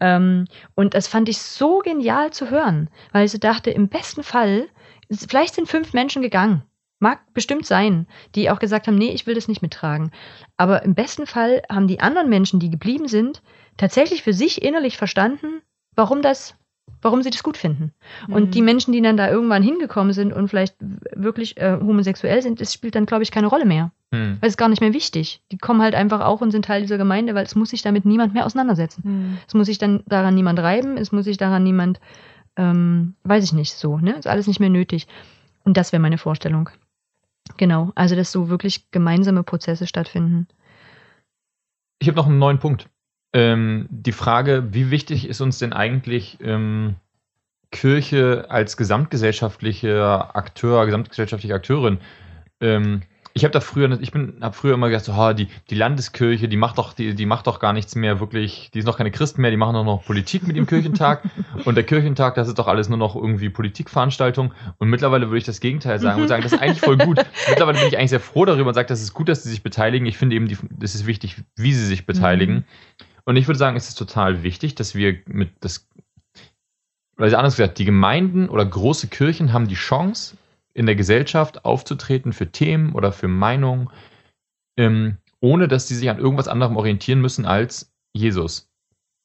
Ähm, und das fand ich so genial zu hören, weil ich so dachte, im besten Fall, vielleicht sind fünf Menschen gegangen. Mag bestimmt sein, die auch gesagt haben, nee, ich will das nicht mittragen. Aber im besten Fall haben die anderen Menschen, die geblieben sind, tatsächlich für sich innerlich verstanden, warum das, warum sie das gut finden. Mhm. Und die Menschen, die dann da irgendwann hingekommen sind und vielleicht wirklich äh, homosexuell sind, das spielt dann, glaube ich, keine Rolle mehr. Hm. Weil es ist gar nicht mehr wichtig. Die kommen halt einfach auch und sind Teil dieser Gemeinde, weil es muss sich damit niemand mehr auseinandersetzen. Hm. Es muss sich dann daran niemand reiben, es muss sich daran niemand, ähm, weiß ich nicht, so, ne? Ist alles nicht mehr nötig. Und das wäre meine Vorstellung. Genau, also dass so wirklich gemeinsame Prozesse stattfinden. Ich habe noch einen neuen Punkt. Ähm, die Frage, wie wichtig ist uns denn eigentlich ähm, Kirche als gesamtgesellschaftlicher Akteur, gesamtgesellschaftliche Akteurin? Ähm, ich habe da früher, ich bin, habe früher immer gesagt, so, ha, die, die Landeskirche, die macht doch, die, die macht doch gar nichts mehr wirklich, die ist noch keine Christen mehr, die machen doch noch Politik mit dem Kirchentag. Und der Kirchentag, das ist doch alles nur noch irgendwie Politikveranstaltung. Und mittlerweile würde ich das Gegenteil sagen und sagen, das ist eigentlich voll gut. Mittlerweile bin ich eigentlich sehr froh darüber und sage, das ist gut, dass sie sich beteiligen. Ich finde eben, die, das ist wichtig, wie sie sich beteiligen. Und ich würde sagen, es ist total wichtig, dass wir mit das, also anders gesagt, die Gemeinden oder große Kirchen haben die Chance, in der Gesellschaft aufzutreten für Themen oder für Meinungen, ähm, ohne dass sie sich an irgendwas anderem orientieren müssen als Jesus.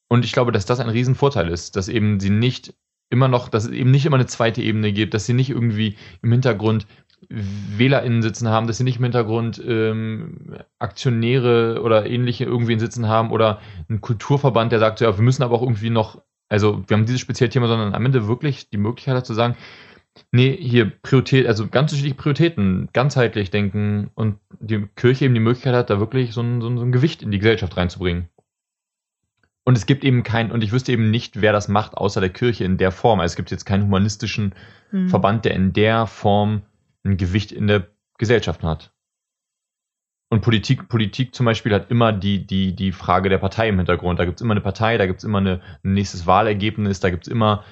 Und ich glaube, dass das ein Riesenvorteil ist, dass eben sie nicht immer noch, dass es eben nicht immer eine zweite Ebene gibt, dass sie nicht irgendwie im Hintergrund WählerInnen sitzen haben, dass sie nicht im Hintergrund ähm, Aktionäre oder ähnliche irgendwie in sitzen haben oder ein Kulturverband, der sagt, ja, wir müssen aber auch irgendwie noch, also wir haben dieses spezielle Thema, sondern am Ende wirklich die Möglichkeit hat zu sagen, nee, hier Priorität, also ganz unterschiedliche Prioritäten, ganzheitlich denken und die Kirche eben die Möglichkeit hat, da wirklich so ein, so ein, so ein Gewicht in die Gesellschaft reinzubringen. Und es gibt eben kein, und ich wüsste eben nicht, wer das macht, außer der Kirche in der Form. Also es gibt jetzt keinen humanistischen Hm. Verband, der in der Form ein Gewicht in der Gesellschaft hat. Und Politik, Politik zum Beispiel hat immer die, die, die Frage der Partei im Hintergrund. Da gibt es immer eine Partei, da gibt es immer eine, ein nächstes Wahlergebnis, da gibt es immer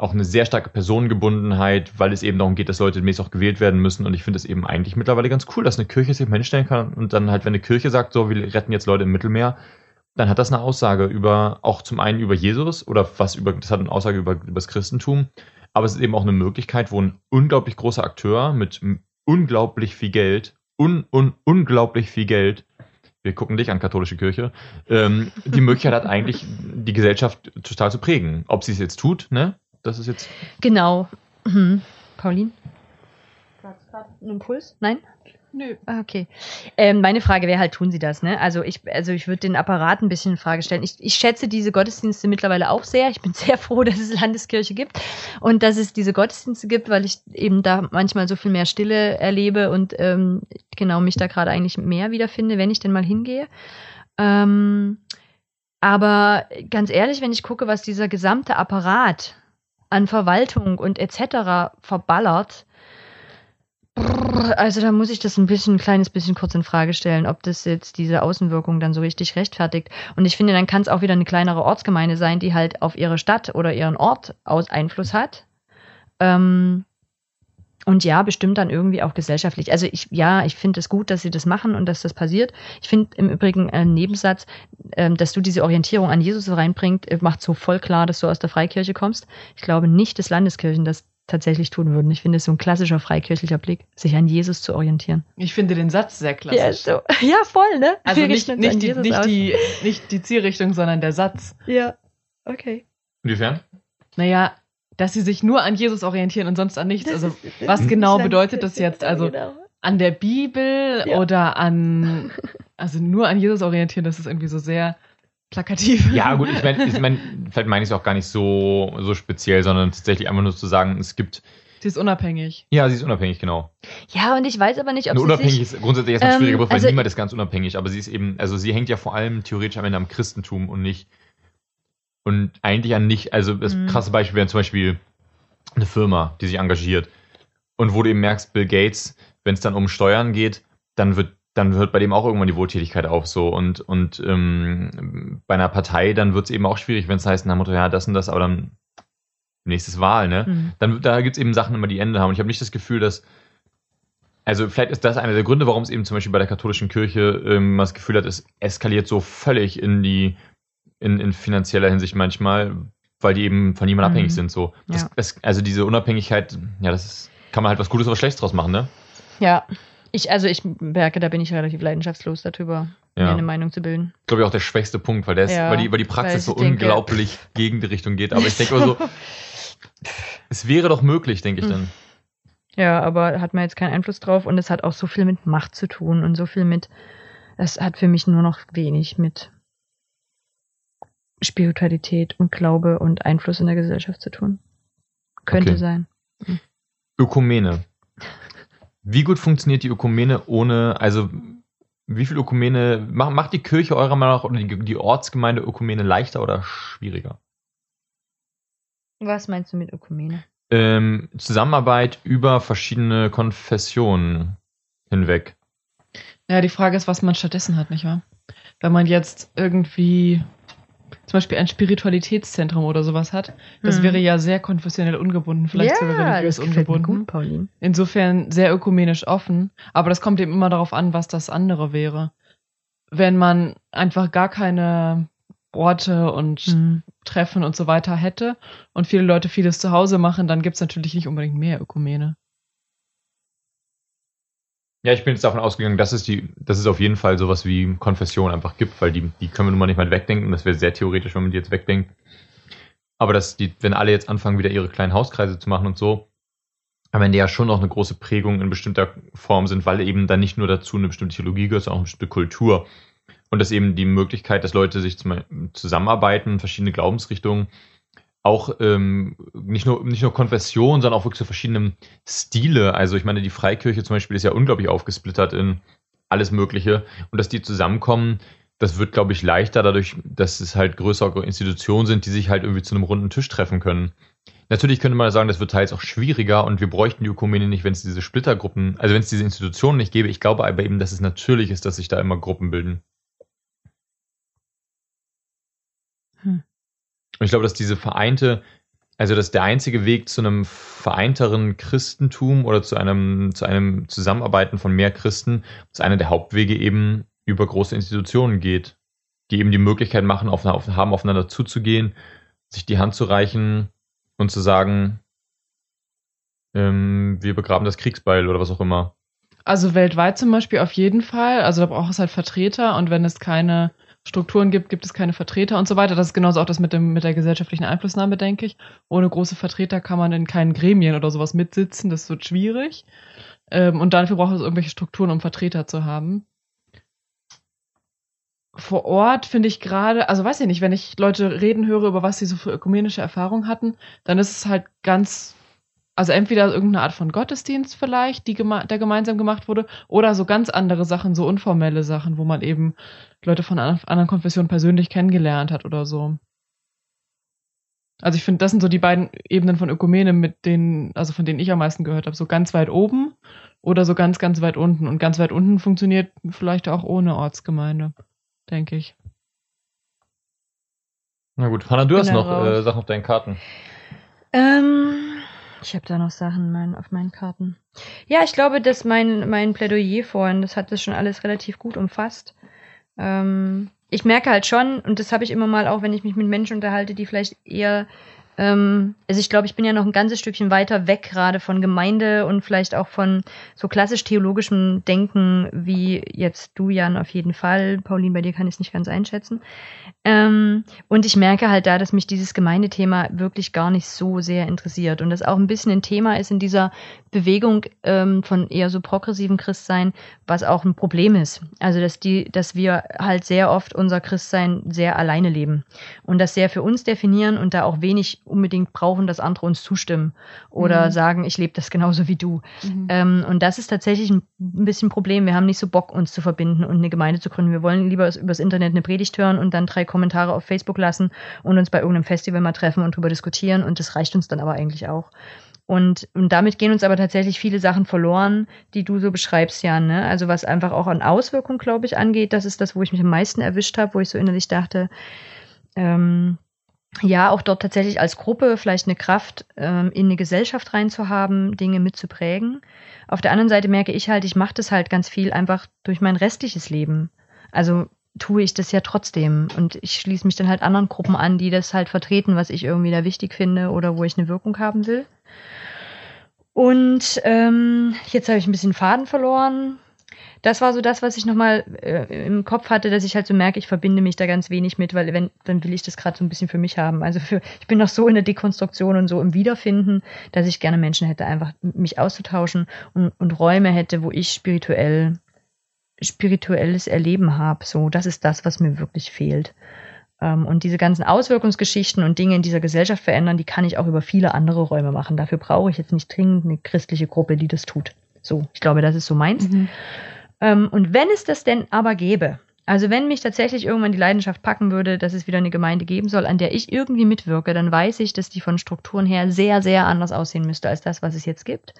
auch eine sehr starke Personengebundenheit, weil es eben darum geht, dass Leute demnächst auch gewählt werden müssen. Und ich finde es eben eigentlich mittlerweile ganz cool, dass eine Kirche sich hinstellen kann und dann halt, wenn eine Kirche sagt, so, wir retten jetzt Leute im Mittelmeer, dann hat das eine Aussage über, auch zum einen über Jesus oder was über, das hat eine Aussage über, über das Christentum, aber es ist eben auch eine Möglichkeit, wo ein unglaublich großer Akteur mit unglaublich viel Geld, un, un, unglaublich viel Geld, wir gucken dich an, katholische Kirche, ähm, die Möglichkeit hat eigentlich, die Gesellschaft total zu prägen. Ob sie es jetzt tut, ne? Das ist jetzt. Genau. Mhm. Pauline? Ein Impuls? Nein? Nö. Ah, Okay. Ähm, meine Frage wäre halt, tun Sie das, ne? Also ich, also ich würde den Apparat ein bisschen in Frage stellen. Ich, ich schätze diese Gottesdienste mittlerweile auch sehr. Ich bin sehr froh, dass es Landeskirche gibt und dass es diese Gottesdienste gibt, weil ich eben da manchmal so viel mehr Stille erlebe und ähm, genau mich da gerade eigentlich mehr wiederfinde, wenn ich denn mal hingehe. Ähm, aber ganz ehrlich, wenn ich gucke, was dieser gesamte Apparat an Verwaltung und etc. verballert, also da muss ich das ein bisschen, ein kleines bisschen kurz in Frage stellen, ob das jetzt diese Außenwirkung dann so richtig rechtfertigt. Und ich finde, dann kann es auch wieder eine kleinere Ortsgemeinde sein, die halt auf ihre Stadt oder ihren Ort aus Einfluss hat. Ähm, und ja, bestimmt dann irgendwie auch gesellschaftlich. Also ich, ja, ich finde es gut, dass sie das machen und dass das passiert. Ich finde im Übrigen einen Nebensatz, ähm, dass du diese Orientierung an Jesus reinbringt, äh, macht so voll klar, dass du aus der Freikirche kommst. Ich glaube nicht, dass Landeskirchen das tatsächlich tun würden. Ich finde es so ein klassischer freikirchlicher Blick, sich an Jesus zu orientieren. Ich finde den Satz sehr klassisch. Ja, so. ja voll, ne? Also nicht, nicht, die, nicht, die, nicht die Zielrichtung, sondern der Satz. Ja, okay. Inwiefern? Naja, dass sie sich nur an Jesus orientieren und sonst an nichts. Also Das was genau bedeutet das jetzt? Also genau. an der Bibel Ja. oder an, also nur an Jesus orientieren, das ist irgendwie so sehr plakativ. Ja, gut, ich meine, ich mein, vielleicht meine ich es auch gar nicht so, so speziell, sondern tatsächlich einfach nur zu sagen, es gibt. Sie ist unabhängig. Ja, sie ist unabhängig, genau. Ja, und ich weiß aber nicht, ob Nur sie unabhängig sich... ist grundsätzlich erstmal ein Ähm, schwieriger Begriff, weil also- niemand ist ganz unabhängig, aber sie ist eben, also sie hängt ja vor allem theoretisch am Ende am Christentum und nicht und eigentlich an nicht, also das Mhm. krasse Beispiel wäre zum Beispiel eine Firma, die sich engagiert und wo du eben merkst, Bill Gates, wenn es dann um Steuern geht, dann wird dann hört bei dem auch irgendwann die Wohltätigkeit auf so und und ähm, bei einer Partei dann wird es eben auch schwierig, wenn es heißt, na Motto, ja das und das, aber dann nächstes Wahl, ne? Hm. dann da gibt es eben Sachen immer, die Ende haben. Und ich habe nicht das Gefühl, dass. Also vielleicht ist das einer der Gründe, warum es eben zum Beispiel bei der katholischen Kirche ähm, man das Gefühl hat, es eskaliert so völlig in die in, in finanzieller Hinsicht manchmal, weil die eben von niemandem Mhm. abhängig sind. So. Das, Ja. das, also diese Unabhängigkeit, ja, das ist, kann man halt was Gutes oder was Schlechtes draus machen, ne? Ja, ich, also ich merke, da bin ich relativ leidenschaftslos darüber, mir Ja. eine Meinung zu bilden. Glaube ich auch der schwächste Punkt, weil der ist, Ja, weil die, weil die weil Praxis ich so denke- unglaublich gegen die Richtung geht. Aber ich denke immer so, es wäre doch möglich, denke ich Mhm. dann. Ja, aber hat man jetzt keinen Einfluss drauf und es hat auch so viel mit Macht zu tun und so viel mit, es hat für mich nur noch wenig mit Spiritualität und Glaube und Einfluss in der Gesellschaft zu tun. Könnte Okay. sein. Ökumene. Wie gut funktioniert die Ökumene ohne, also wie viel Ökumene, macht, macht die Kirche eurer Meinung nach oder die, die Ortsgemeinde Ökumene leichter oder schwieriger? Was meinst du mit Ökumene? Ähm, Zusammenarbeit über verschiedene Konfessionen hinweg. Ja, die Frage ist, was man stattdessen hat, nicht wahr? Wenn man jetzt irgendwie zum Beispiel ein Spiritualitätszentrum oder sowas hat, das Mhm. wäre ja sehr konfessionell ungebunden, vielleicht sogar religiös ungebunden. gut. Insofern sehr ökumenisch offen, aber das kommt eben immer darauf an, was das andere wäre. Wenn man einfach gar keine Orte und Mhm. Treffen und so weiter hätte und viele Leute vieles zu Hause machen, dann gibt es natürlich nicht unbedingt mehr Ökumene. Ja, ich bin jetzt davon ausgegangen, dass es die, dass es auf jeden Fall sowas wie Konfession einfach gibt, weil die, die können wir nun mal nicht mal wegdenken. Das wäre sehr theoretisch, wenn man die jetzt wegdenkt. Aber dass die, wenn alle jetzt anfangen, wieder ihre kleinen Hauskreise zu machen und so, am Ende ja schon noch eine große Prägung in bestimmter Form sind, weil eben dann nicht nur dazu eine bestimmte Theologie gehört, sondern auch eine bestimmte Kultur. Und dass eben die Möglichkeit, dass Leute sich zusammenarbeiten, verschiedene Glaubensrichtungen, auch ähm, nicht nur nicht nur Konfession, sondern auch wirklich so verschiedene Stile. Also ich meine, die Freikirche zum Beispiel ist ja unglaublich aufgesplittert in alles Mögliche und dass die zusammenkommen, das wird, glaube ich, leichter dadurch, dass es halt größere Institutionen sind, die sich halt irgendwie zu einem runden Tisch treffen können. Natürlich könnte man sagen, das wird teils auch schwieriger und wir bräuchten die Ökumene nicht, wenn es diese Splittergruppen, also wenn es diese Institutionen nicht gäbe. Ich glaube aber eben, dass es natürlich ist, dass sich da immer Gruppen bilden. Hm. Und ich glaube, dass diese vereinte, also dass der einzige Weg zu einem vereinteren Christentum oder zu einem, zu einem Zusammenarbeiten von mehr Christen, dass einer der Hauptwege eben über große Institutionen geht, die eben die Möglichkeit machen, auf, auf, haben, aufeinander zuzugehen, sich die Hand zu reichen und zu sagen, ähm, wir begraben das Kriegsbeil oder was auch immer. Also weltweit zum Beispiel auf jeden Fall. Also da braucht es halt Vertreter und wenn es keine Strukturen gibt, gibt es keine Vertreter und so weiter. Das ist genauso auch das mit, dem, mit der gesellschaftlichen Einflussnahme, denke ich. Ohne große Vertreter kann man in keinen Gremien oder sowas mitsitzen. Das wird schwierig. Ähm, und dafür braucht es irgendwelche Strukturen, um Vertreter zu haben. Vor Ort finde ich gerade, also weiß ich nicht, wenn ich Leute reden höre, über was sie so für ökumenische Erfahrungen hatten, dann ist es halt ganz also entweder irgendeine Art von Gottesdienst vielleicht, die geme der gemeinsam gemacht wurde, oder so ganz andere Sachen, so informelle Sachen, wo man eben Leute von anderen Konfessionen persönlich kennengelernt hat oder so. Also ich finde, das sind so die beiden Ebenen von Ökumene, mit denen, also von denen ich am meisten gehört habe. So ganz weit oben oder so ganz, ganz weit unten. Und ganz weit unten funktioniert vielleicht auch ohne Ortsgemeinde, denke ich. Na gut, Hanna, du Bin hast noch äh, Sachen auf deinen Karten. Ähm, ich habe da noch Sachen mein, auf meinen Karten. Ja, ich glaube, dass mein, mein Plädoyer vorhin, das hat das schon alles relativ gut umfasst. Ähm, ich merke halt schon, und das habe ich immer mal auch, wenn ich mich mit Menschen unterhalte, die vielleicht eher ähm, also ich glaube, ich bin ja noch ein ganzes Stückchen weiter weg gerade von Gemeinde und vielleicht auch von so klassisch theologischem Denken wie jetzt du, Jan, auf jeden Fall. Pauline, bei dir kann ich es nicht ganz einschätzen. Ähm, und ich merke halt da, dass mich dieses Gemeindethema wirklich gar nicht so sehr interessiert und das auch ein bisschen ein Thema ist in dieser Bewegung ähm, von eher so progressivem Christsein, was auch ein Problem ist. Also dass die, dass wir halt sehr oft unser Christsein sehr alleine leben und das sehr für uns definieren und da auch wenig unbedingt brauchen, dass andere uns zustimmen oder mhm. sagen, ich lebe das genauso wie du. Mhm. Ähm, und das ist tatsächlich ein, bisschen ein Problem. Wir haben nicht so Bock, uns zu verbinden und eine Gemeinde zu gründen. Wir wollen lieber übers Internet eine Predigt hören und dann drei Kommentare auf Facebook lassen und uns bei irgendeinem Festival mal treffen und drüber diskutieren. Und das reicht uns dann aber eigentlich auch. Und, und damit gehen uns aber tatsächlich viele Sachen verloren, die du so beschreibst, Jan. Ne? Also was einfach auch an Auswirkungen, glaube ich, angeht, das ist das, wo ich mich am meisten erwischt habe, wo ich so innerlich dachte, ähm, ja, auch dort tatsächlich als Gruppe vielleicht eine Kraft ähm, in eine Gesellschaft reinzuhaben, Dinge mitzuprägen. Auf der anderen Seite merke ich halt, ich mache das halt ganz viel einfach durch mein restliches Leben. Also tue ich das ja trotzdem. Und ich schließe mich dann halt anderen Gruppen an, die das halt vertreten, was ich irgendwie da wichtig finde oder wo ich eine Wirkung haben will. Und ähm, jetzt habe ich ein bisschen Faden verloren das war so das, was ich nochmal äh, im Kopf hatte, dass ich halt so merke, ich verbinde mich da ganz wenig mit, weil wenn, dann will ich das gerade so ein bisschen für mich haben. Also für, ich bin noch so in der Dekonstruktion und so im Wiederfinden, dass ich gerne Menschen hätte, einfach mich auszutauschen und, und Räume hätte, wo ich spirituell, spirituelles Erleben habe. So, das ist das, was mir wirklich fehlt. Ähm, und diese ganzen Auswirkungsgeschichten und Dinge in dieser Gesellschaft verändern, die kann ich auch über viele andere Räume machen. Dafür brauche ich jetzt nicht dringend eine christliche Gruppe, die das tut. So, ich glaube, das ist so meins. Mhm. Ähm, und wenn es das denn aber gäbe, also wenn mich tatsächlich irgendwann die Leidenschaft packen würde, dass es wieder eine Gemeinde geben soll, an der ich irgendwie mitwirke, dann weiß ich, dass die von Strukturen her sehr, sehr anders aussehen müsste als das, was es jetzt gibt.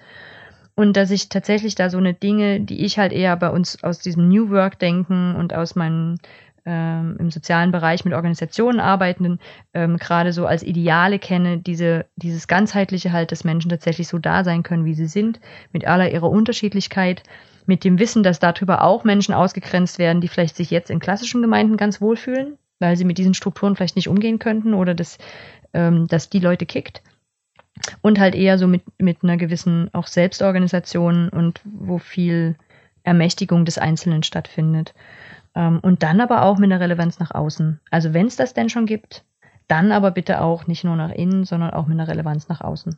Und dass ich tatsächlich da so eine Dinge, die ich halt eher bei uns aus diesem New Work denken und aus meinen ähm, im sozialen Bereich mit Organisationen arbeitenden ähm, gerade so als Ideale kenne, diese, dieses ganzheitliche halt, dass Menschen tatsächlich so da sein können, wie sie sind, mit aller ihrer Unterschiedlichkeit mit dem Wissen, dass darüber auch Menschen ausgegrenzt werden, die vielleicht sich jetzt in klassischen Gemeinden ganz wohlfühlen, weil sie mit diesen Strukturen vielleicht nicht umgehen könnten oder dass, ähm, dass die Leute kickt. Und halt eher so mit, mit einer gewissen auch Selbstorganisation und wo viel Ermächtigung des Einzelnen stattfindet. Ähm, und dann aber auch mit einer Relevanz nach außen. Also wenn es das denn schon gibt, dann aber bitte auch nicht nur nach innen, sondern auch mit einer Relevanz nach außen.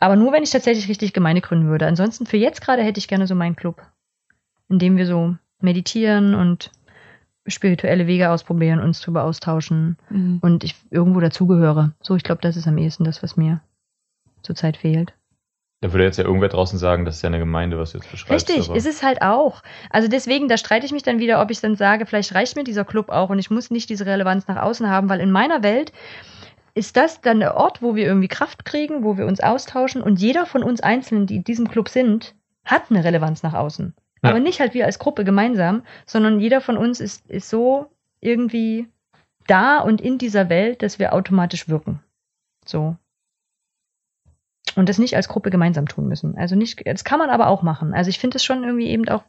Aber nur, wenn ich tatsächlich richtig Gemeinde gründen würde. Ansonsten für jetzt gerade hätte ich gerne so meinen Club, in dem wir so meditieren und spirituelle Wege ausprobieren, uns darüber austauschen Mhm. und ich irgendwo dazugehöre. So, ich glaube, das ist am ehesten das, was mir zurzeit fehlt. Da würde jetzt ja irgendwer draußen sagen, das ist ja eine Gemeinde, was du jetzt beschreibst. Richtig, ist es halt auch. Also deswegen, da streite ich mich dann wieder, ob ich dann sage, vielleicht reicht mir dieser Club auch und ich muss nicht diese Relevanz nach außen haben, weil in meiner Welt ist das dann der Ort, wo wir irgendwie Kraft kriegen, wo wir uns austauschen und jeder von uns Einzelnen, die in diesem Club sind, hat eine Relevanz nach außen. Ja. Aber nicht halt wir als Gruppe gemeinsam, sondern jeder von uns ist, ist so irgendwie da und in dieser Welt, dass wir automatisch wirken. So. Und das nicht als Gruppe gemeinsam tun müssen. Also nicht, das kann man aber auch machen. Also ich finde es schon irgendwie eben auch,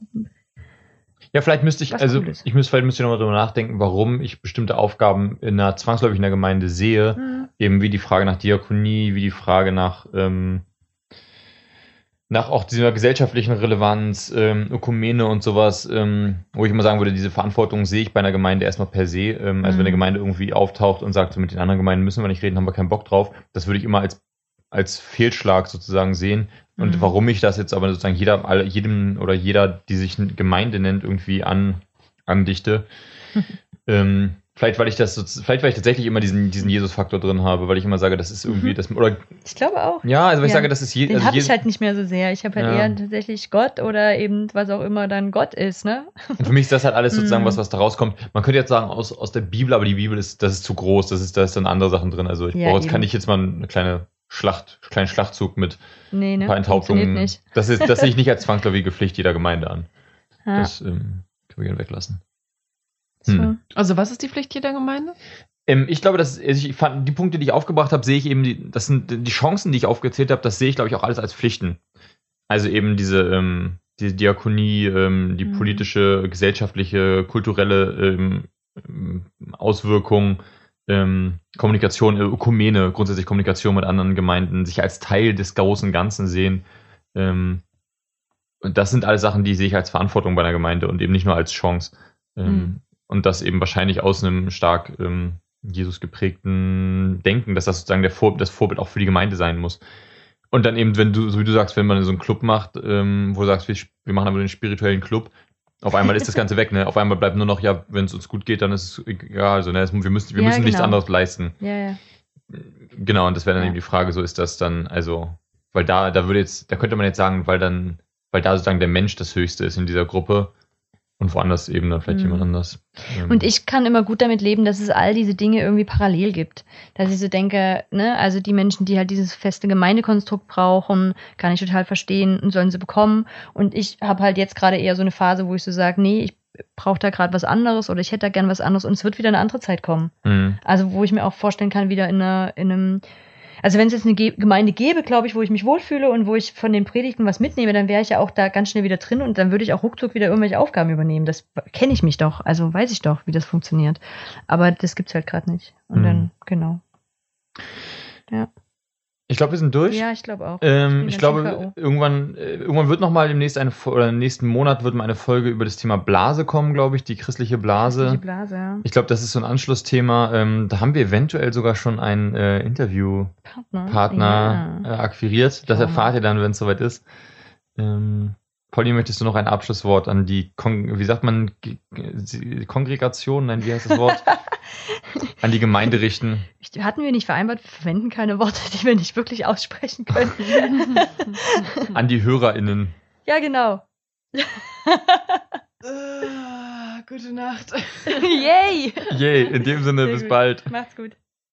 Ja, vielleicht müsste ich, also Cooles. ich müsste, vielleicht müsste ich nochmal drüber nachdenken, warum ich bestimmte Aufgaben in einer zwangsläufig in der Gemeinde sehe. hm, Eben wie die Frage nach Diakonie, wie die Frage nach, ähm, nach auch dieser gesellschaftlichen Relevanz, ähm, Ökumene und sowas, ähm, wo ich immer sagen würde, diese Verantwortung sehe ich bei einer Gemeinde erstmal per se. Ähm, also Mhm. wenn eine Gemeinde irgendwie auftaucht und sagt, so mit den anderen Gemeinden müssen wir nicht reden, haben wir keinen Bock drauf, das würde ich immer als, als Fehlschlag sozusagen sehen. Und Mhm. warum ich das jetzt aber sozusagen jeder, alle, jedem oder jeder, die sich Gemeinde nennt, irgendwie an, andichte. ähm, vielleicht, weil ich das, so, vielleicht, weil ich tatsächlich immer diesen, diesen Jesus-Faktor drin habe, weil ich immer sage, das ist irgendwie, Mhm. das, oder, ich glaube auch. ja, also weil ich Ja. sage, das ist je, Den also habe ich halt nicht mehr so sehr. Ich habe halt Ja. eher tatsächlich Gott oder eben was auch immer dann Gott ist, ne? Und für mich ist das halt alles sozusagen Mhm. was, was da rauskommt. Man könnte jetzt sagen, aus, aus der Bibel, aber die Bibel ist, das ist zu groß, das ist, da ist dann andere Sachen drin. Also ich Ja, brauche jetzt, kann ich jetzt mal eine kleine Schlacht, kleinen Schlachtzug mit Nee, ein ne? paar Enthauptungen. Das ist, das sehe ich nicht als zwangsläufige Pflicht jeder Gemeinde an. Ja, Das ähm, können wir gerne weglassen. so. hm. Also was ist die Pflicht jeder Gemeinde? Ähm, ich glaube, dass also ich fand, die Punkte, die ich aufgebracht habe, sehe ich eben, die, das sind die Chancen, die ich aufgezählt habe, das sehe ich, glaube ich, auch alles als Pflichten. Also eben diese, ähm, diese Diakonie, ähm, die Mhm. politische, gesellschaftliche, kulturelle ähm, ähm, Auswirkung, ähm, Kommunikation, äh, Ökumene, grundsätzlich Kommunikation mit anderen Gemeinden, sich als Teil des großen Ganzen sehen. Ähm, und das sind alles Sachen, die sehe ich als Verantwortung bei einer Gemeinde und eben nicht nur als Chance. Ähm, Mhm. Und das eben wahrscheinlich aus einem stark ähm, Jesus geprägten Denken, dass das sozusagen der Vor das Vorbild auch für die Gemeinde sein muss. Und dann eben, wenn du, so wie du sagst, wenn man so einen Club macht, ähm, wo du sagst, wir, wir machen aber den spirituellen Club, auf einmal ist das Ganze weg, ne? Auf einmal bleibt nur noch, ja, wenn es uns gut geht, dann ist es egal. Also, ne? wir müssen, wir Ja, müssen nichts genau. anderes leisten. Ja, ja. Genau, und das wäre dann eben die Frage, so ist das dann, also, weil da, da würde jetzt, da könnte man jetzt sagen, weil dann, weil da sozusagen der Mensch das Höchste ist in dieser Gruppe und woanders eben dann vielleicht Mhm. jemand anders. Ähm, Und ich kann immer gut damit leben, dass es all diese Dinge irgendwie parallel gibt. Dass ich so denke, ne, also die Menschen, die halt dieses feste Gemeindekonstrukt brauchen, kann ich total verstehen und sollen sie bekommen. Und ich habe halt jetzt gerade eher so eine Phase, wo ich so sage, nee, ich brauche da gerade was anderes oder ich hätte da gern was anderes und es wird wieder eine andere Zeit kommen. Mhm. Also wo ich mir auch vorstellen kann, wieder in, einer, in einem, also wenn es jetzt eine Ge Gemeinde gäbe, glaube ich, wo ich mich wohlfühle und wo ich von den Predigten was mitnehme, dann wäre ich ja auch da ganz schnell wieder drin und dann würde ich auch ruckzuck wieder irgendwelche Aufgaben übernehmen. Das kenne ich mich doch, also weiß ich doch, wie das funktioniert. Aber das gibt's halt gerade nicht. Und Mhm. dann, genau. Ich glaube, wir sind durch. Ja, ich glaube auch. Ähm, ich schön glaube, irgendwann, äh, irgendwann wird noch mal demnächst eine oder im nächsten Monat wird mal eine Folge über das Thema Blase kommen, glaube ich, die christliche Blase. Die Blase, ja. Ich glaube, das ist so ein Anschlussthema. Ähm, da haben wir eventuell sogar schon einen äh, Interviewpartner Partner. äh, akquiriert. Das erfahrt ihr dann, wenn es soweit ist. Ähm, Polly, möchtest du noch ein Abschlusswort an die, Kon wie sagt man, Kongregation? Nein, wie heißt das Wort? an die Gemeinde richten. Hatten wir nicht vereinbart, wir verwenden keine Worte, die wir nicht wirklich aussprechen können. An die HörerInnen. ja, genau. Ah, gute Nacht. Yay! Yay, in dem Sinne, Sehr bis gut. bald. Macht's gut.